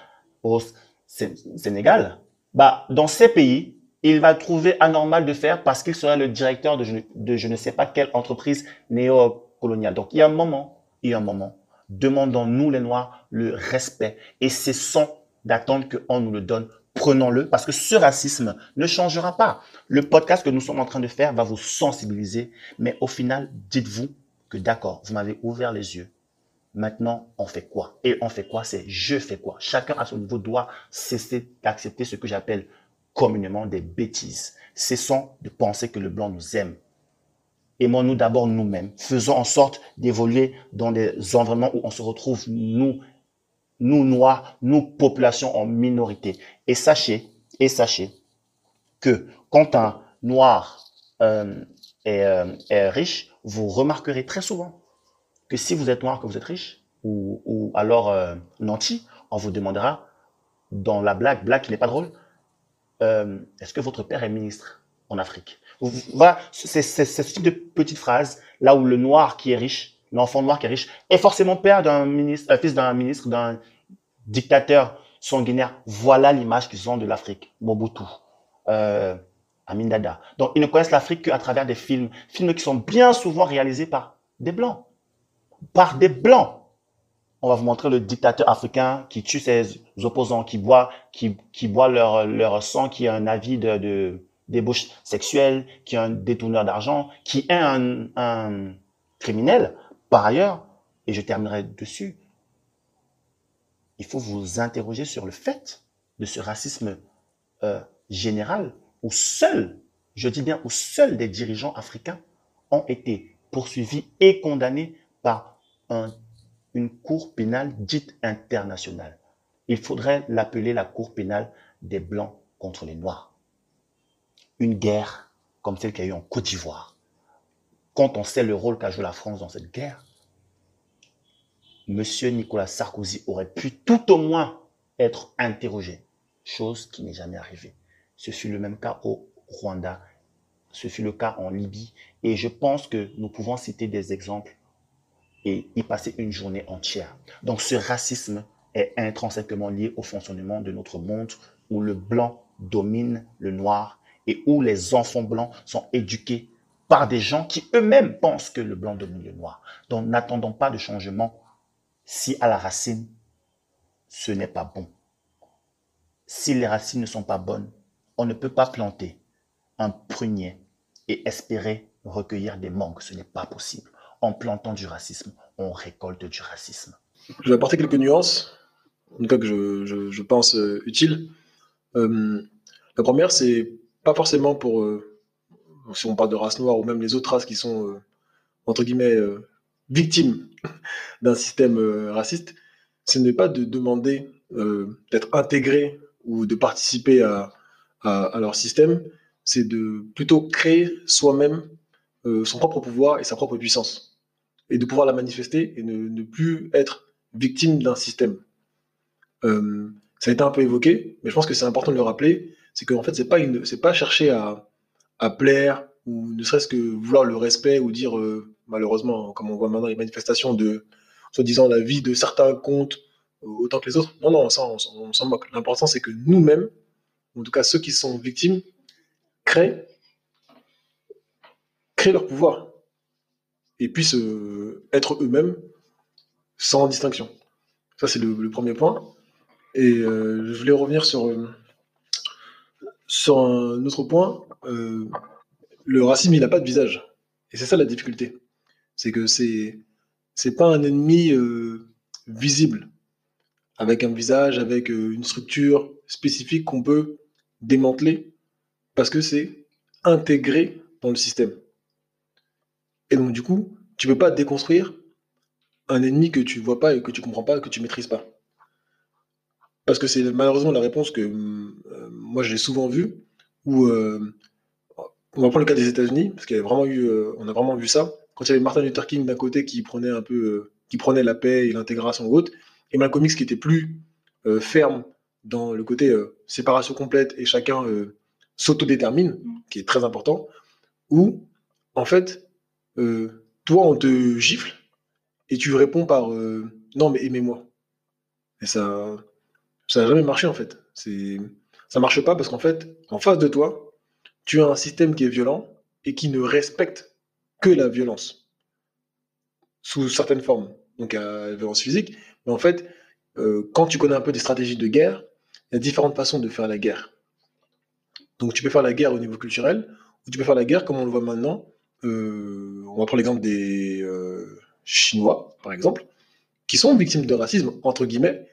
au Sénégal, bah, dans ces pays, il va trouver anormal de faire parce qu'il sera le directeur de je, de je ne sais pas quelle entreprise néocoloniale. Donc, il y a un moment, il y a un moment, demandons-nous les Noirs le respect et cessons d'attendre qu'on nous le donne. Prenons-le parce que ce racisme ne changera pas. Le podcast que nous sommes en train de faire va vous sensibiliser, mais au final, dites-vous que d'accord, vous m'avez ouvert les yeux. Maintenant, on fait quoi? Et on fait quoi? C'est je fais quoi? Chacun à son niveau doit cesser d'accepter ce que j'appelle communément des bêtises. Cessons de penser que le blanc nous aime. Aimons-nous d'abord nous-mêmes. Faisons en sorte d'évoluer dans des environnements où on se retrouve, nous, nous noirs, nous population en minorité. Et sachez, et sachez que quand un noir euh, est, euh, est, riche, vous remarquerez très souvent que si vous êtes noir, que vous êtes riche, ou, ou alors euh, nanti, on vous demandera dans la blague, blague qui n'est pas drôle, euh, est-ce que votre père est ministre en Afrique? Voilà, c'est ce type de petite phrase là où le noir qui est riche, l'enfant noir qui est riche, est forcément père d'un ministre, euh, fils d'un ministre, d'un dictateur sanguinaire. Voilà l'image qu'ils ont de l'Afrique. Mobutu, euh, Amin Dada. Donc ils ne connaissent l'Afrique qu'à travers des films, films qui sont bien souvent réalisés par des blancs, par des blancs on va vous montrer le dictateur africain qui tue ses opposants, qui boit, qui, qui boit leur, leur sang, qui a un avis de, de débauche sexuelle, qui est un détourneur d'argent, qui est un, un criminel. Par ailleurs, et je terminerai dessus, il faut vous interroger sur le fait de ce racisme euh, général où seuls, je dis bien où seuls des dirigeants africains ont été poursuivis et condamnés par un une cour pénale dite internationale. Il faudrait l'appeler la cour pénale des Blancs contre les Noirs. Une guerre comme celle qu'il y a eu en Côte d'Ivoire. Quand on sait le rôle qu'a joué la France dans cette guerre, Monsieur Nicolas Sarkozy aurait pu tout au moins être interrogé, chose qui n'est jamais arrivée. Ce fut le même cas au Rwanda, ce fut le cas en Libye, et je pense que nous pouvons citer des exemples et y passer une journée entière. Donc ce racisme est intrinsèquement lié au fonctionnement de notre monde où le blanc domine le noir où les enfants blancs sont éduqués par des gens qui eux-mêmes pensent que le blanc domine le noir. Donc n'attendons pas de changement si à la racine, ce n'est pas bon. Si les racines ne sont pas bonnes, on ne peut pas planter un prunier et espérer recueillir des mangues. Ce n'est pas possible. En plantant du racisme, on récolte du racisme. Je vais apporter quelques nuances, en tout cas que je, pense euh, utiles. Euh, la première, c'est pas forcément pour, euh, si on parle de race noire ou même les autres races qui sont, entre guillemets, victimes [laughs] d'un système raciste, ce n'est pas de demander d'être intégré ou de participer à, leur système, c'est de plutôt créer soi-même euh, son propre pouvoir et sa propre puissance, et de pouvoir la manifester et ne, plus être victime d'un système. Euh, ça a été un peu évoqué, mais je pense que c'est important de le rappeler, c'est qu'en fait, c'est pas pas chercher à, plaire ou ne serait-ce que vouloir le respect ou dire, euh, malheureusement, comme on voit maintenant les manifestations de, soi-disant, la vie de certains comptes autant que les autres. Non, non, ça, on s'en moque. L'important, c'est que nous-mêmes, en tout cas ceux qui sont victimes, créent leur pouvoir et puissent euh, être eux-mêmes sans distinction. Ça, c'est le, premier point. Et euh, je voulais revenir sur, sur un autre point. le racisme, il n'a pas de visage. Et c'est ça la difficulté. C'est que c'est c'est pas un ennemi visible, avec un visage, avec une structure spécifique qu'on peut démanteler, parce que c'est intégré dans le système. Et donc, du coup, tu ne peux pas déconstruire un ennemi que tu vois pas et que tu comprends pas que tu maîtrises pas. Parce que c'est malheureusement la réponse que euh, moi j'ai souvent vue, où euh, on va prendre le cas des États-Unis, parce qu'il y a vraiment eu, euh, on a vraiment vu ça. Quand il y avait Martin Luther King d'un côté qui prenait un peu, qui prenait la paix et l'intégration ou autre, et Malcolm X qui était plus ferme dans le côté séparation complète et chacun s'autodétermine, qui est très important, où en fait euh, toi, on te gifle et tu réponds par euh, non, mais aimez-moi. Et ça, ça n'a jamais marché en fait. C'est, ça marche pas parce qu'en fait, en face de toi, tu as un système qui est violent et qui ne respecte que la violence sous certaines formes. Donc, la violence physique. Mais en fait, euh, quand tu connais un peu des stratégies de guerre, il y a différentes façons de faire la guerre. Donc, tu peux faire la guerre au niveau culturel, ou tu peux faire la guerre comme on le voit maintenant, euh, on va prendre l'exemple des euh, Chinois, par exemple, qui sont victimes de racisme, entre guillemets,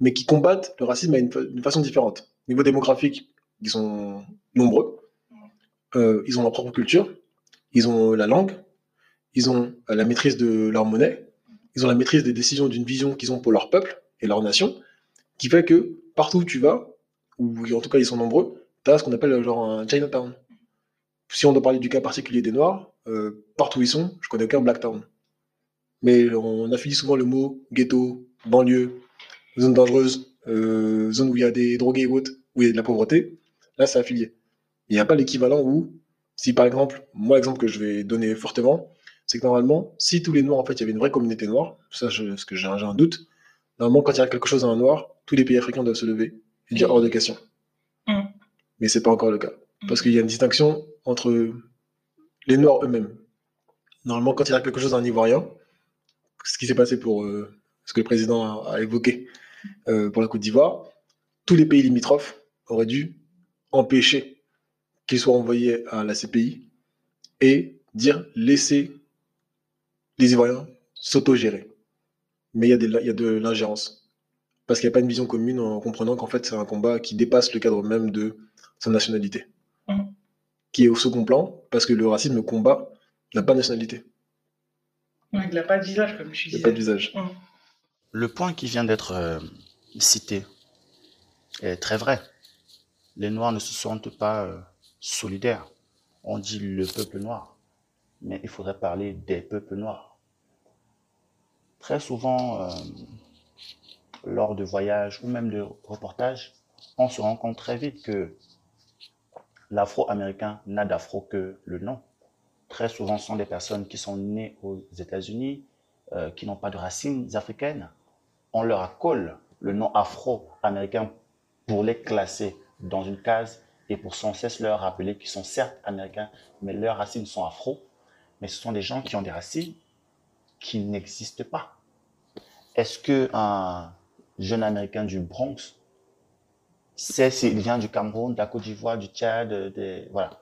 mais qui combattent le racisme d'une façon différente. Au niveau démographique, ils sont nombreux, euh, ils ont leur propre culture, ils ont la langue, ils ont la maîtrise de leur monnaie, ils ont la maîtrise des décisions d'une vision qu'ils ont pour leur peuple et leur nation, qui fait que partout où tu vas, ou en tout cas ils sont nombreux, tu as ce qu'on appelle genre un Chinatown. Si on doit parler du cas particulier des Noirs, euh, partout où ils sont, je connais aucun Blacktown. Mais on affilie souvent le mot ghetto, banlieue, zone dangereuse, euh, zone où il y a des drogués ou autres, où il y a de la pauvreté. Là, c'est affilié. Il n'y a pas l'équivalent où, si par exemple, moi, l'exemple que je vais donner fortement, c'est que normalement, si tous les Noirs, en fait, il y avait une vraie communauté noire, ça, je, ce que j'ai un, doute, normalement, quand il y a quelque chose à un Noir, tous les pays africains doivent se lever et dire hors de question. Mais mm. Mais c'est pas encore le cas. Parce qu'il y a une distinction entre les Noirs eux-mêmes. Normalement, quand il y a quelque chose d'un Ivoirien, ce qui s'est passé pour euh, ce que le président a, évoqué euh, pour la Côte d'Ivoire, tous les pays limitrophes auraient dû empêcher qu'ils soient envoyés à la CPI et dire laisser les Ivoiriens s'autogérer. Mais il y a, y a de l'ingérence. Parce qu'il n'y a pas une vision commune en comprenant qu'en fait c'est un combat qui dépasse le cadre même de sa nationalité qui est au second plan, parce que le racisme, combat, n'a pas de nationalité. il n'a pas de visage, comme je disais. Il n'a pas de visage. Le point qui vient d'être euh, cité est très vrai. Les Noirs ne se sentent pas euh, solidaires. On dit le peuple noir, mais il faudrait parler des peuples noirs. Très souvent, euh, lors de voyages ou même de reportages, on se rend compte très vite que l'afro-américain n'a d'afro que le nom. Très souvent, ce sont des personnes qui sont nées aux États-Unis, qui n'ont pas de racines africaines. On leur accole le nom afro-américain pour les classer dans une case et pour sans cesse leur rappeler qu'ils sont certes américains, mais leurs racines sont afro. Mais ce sont des gens qui ont des racines qui n'existent pas. Est-ce que un jeune Américain du Bronx sait s'il vient du Cameroun, de la Côte d'Ivoire, du Tchad, voilà.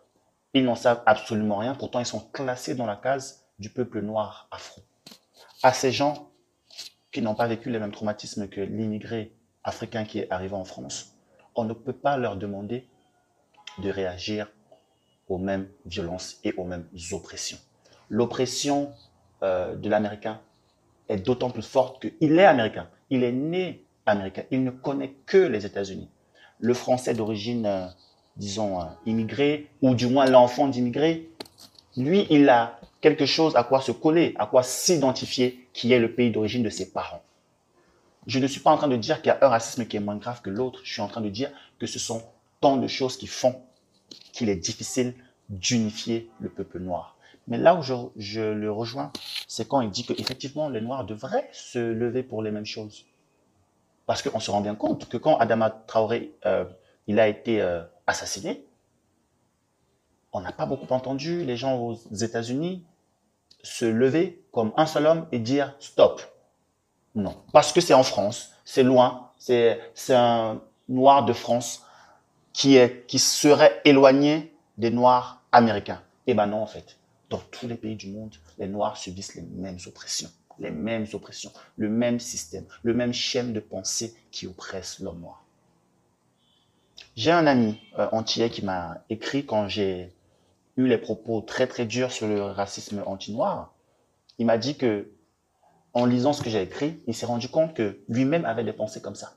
Ils n'en savent absolument rien. Pourtant, ils sont classés dans la case du peuple noir afro. À ces gens qui n'ont pas vécu les mêmes traumatismes que l'immigré africain qui est arrivé en France, on ne peut pas leur demander de réagir aux mêmes violences et aux mêmes oppressions. L'oppression euh, de l'Américain est d'autant plus forte qu'il est américain. Il est né américain. Il ne connaît que les États-Unis. Le français d'origine, euh, disons, euh, immigré, ou du moins l'enfant d'immigré, lui, il a quelque chose à quoi se coller, à quoi s'identifier, qui est le pays d'origine de ses parents. Je ne suis pas en train de dire qu'il y a un racisme qui est moins grave que l'autre. Je suis en train de dire que ce sont tant de choses qui font qu'il est difficile d'unifier le peuple noir. Mais là où je, le rejoins, c'est quand il dit qu'effectivement, les Noirs devraient se lever pour les mêmes choses. Parce qu'on se rend bien compte que quand Adama Traoré euh, il a été euh, assassiné, on n'a pas beaucoup entendu les gens aux États-Unis se lever comme un seul homme et dire stop. Non, parce que c'est en France, c'est loin, c'est un noir de France qui, est, qui serait éloigné des noirs américains. Eh ben non, en fait. Dans tous les pays du monde, les noirs subissent les mêmes oppressions, les mêmes oppressions, le même système, le même schème de pensée qui oppresse l'homme noir. J'ai un ami euh, antillais qui m'a écrit quand j'ai eu les propos très très durs sur le racisme anti-noir. Il m'a dit que, en lisant ce que j'ai écrit, il s'est rendu compte que lui-même avait des pensées comme ça.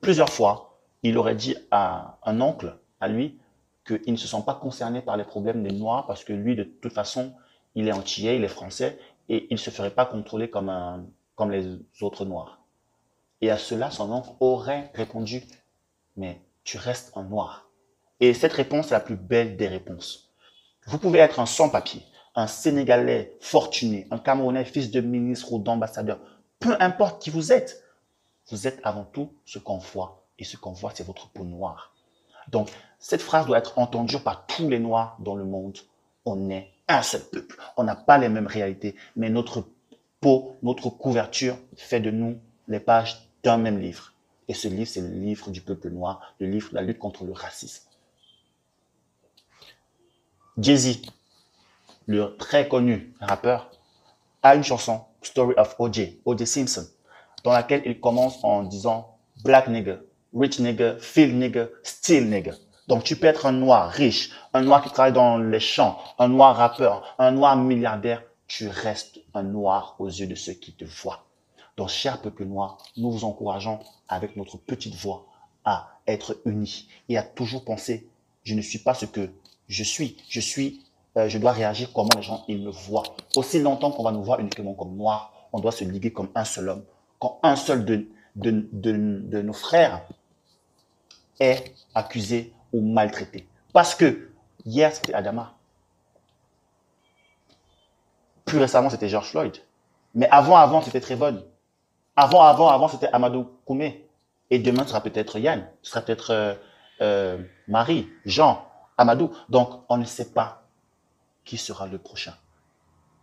Plusieurs fois, il aurait dit à un oncle, à lui, qu'il ne se sent pas concerné par les problèmes des Noirs parce que lui, de toute façon, il est antillais, il est français et il ne se ferait pas contrôler comme, comme les autres Noirs. Et à cela, son oncle aurait répondu, mais tu restes un Noir. Et cette réponse est la plus belle des réponses. Vous pouvez être un sans-papier, un Sénégalais fortuné, un Camerounais fils de ministre ou d'ambassadeur, peu importe qui vous êtes, vous êtes avant tout ce qu'on voit et ce qu'on voit, c'est votre peau noire. Donc, cette phrase doit être entendue par tous les Noirs dans le monde. On est un seul peuple. On n'a pas les mêmes réalités, mais notre peau, notre couverture fait de nous les pages d'un même livre. Et ce livre, c'est le livre du peuple noir, le livre de la lutte contre le racisme. Jay-Z, le très connu rappeur, a une chanson, Story of O.J., O.J. Simpson, dans laquelle il commence en disant Black nigger, rich nigger, feel nigger, still nigger. Donc tu peux être un noir riche, un noir qui travaille dans les champs, un noir rappeur, un noir milliardaire, tu restes un noir aux yeux de ceux qui te voient. Donc cher peuple noir, nous vous encourageons avec notre petite voix à être unis et à toujours penser, je ne suis pas ce que je suis, je suis, euh, je dois réagir comment les gens ils me voient. Aussi longtemps qu'on va nous voir uniquement comme noirs, on doit se liguer comme un seul homme. Quand un seul de, nos frères est accusé ou maltraité. Parce que hier, c'était Adama. Plus récemment, c'était George Floyd. Mais avant, avant, c'était Trevon. Avant, avant, avant, c'était Amadou Koumé. Et demain, ce sera peut-être Yann. Ce sera peut-être euh, euh, Marie, Jean, Amadou. Donc, on ne sait pas qui sera le prochain.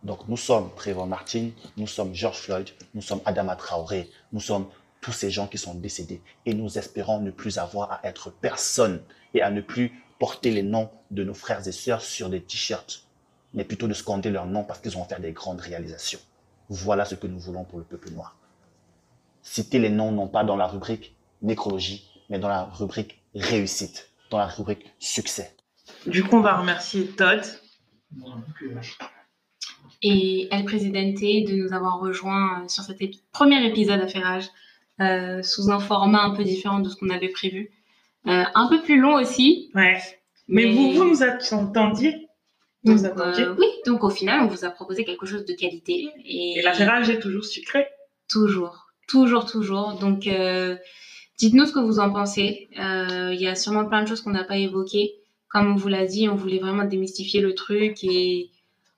Donc, nous sommes Trevor Martin, nous sommes George Floyd, nous sommes Adama Traoré, nous sommes tous ces gens qui sont décédés. Et nous espérons ne plus avoir à être personne et à ne plus porter les noms de nos frères et sœurs sur des t-shirts, mais plutôt de scander leurs noms parce qu'ils vont faire des grandes réalisations. Voilà ce que nous voulons pour le peuple noir. Citer les noms non pas dans la rubrique nécrologie, mais dans la rubrique réussite, dans la rubrique succès. Du coup, on va remercier Todd. Et El Presidente de nous avoir rejoints euh, sur cet premier épisode d'Affairage euh, sous un format un peu différent de ce qu'on avait prévu. Euh, un peu plus long aussi. Ouais. Mais, vous, vous nous attendiez vous euh, Oui, donc au final, on vous a proposé quelque chose de qualité. Et, et est toujours sucré Toujours, toujours, toujours. Donc, dites-nous ce que vous en pensez. Il y a sûrement plein de choses qu'on n'a pas évoquées. Comme on vous l'a dit, on voulait vraiment démystifier le truc et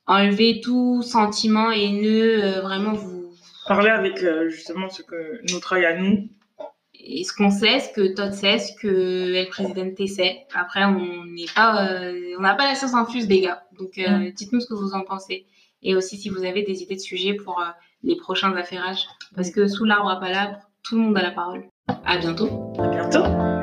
enlever tout sentiment haineux, vraiment vous parler avec euh, justement ce que notre travail à nous. Et ce qu'on sait, ce que Todd sait, ce que El Presidente sait. Après, on n'est pas, euh, on n'a pas la science infuse, les gars. Donc, euh, mm. dites-nous ce que vous en pensez. Et aussi si vous avez des idées de sujets pour les prochains affairages. Parce que sous l'arbre à palabre, tout le monde a la parole. À bientôt. À bientôt.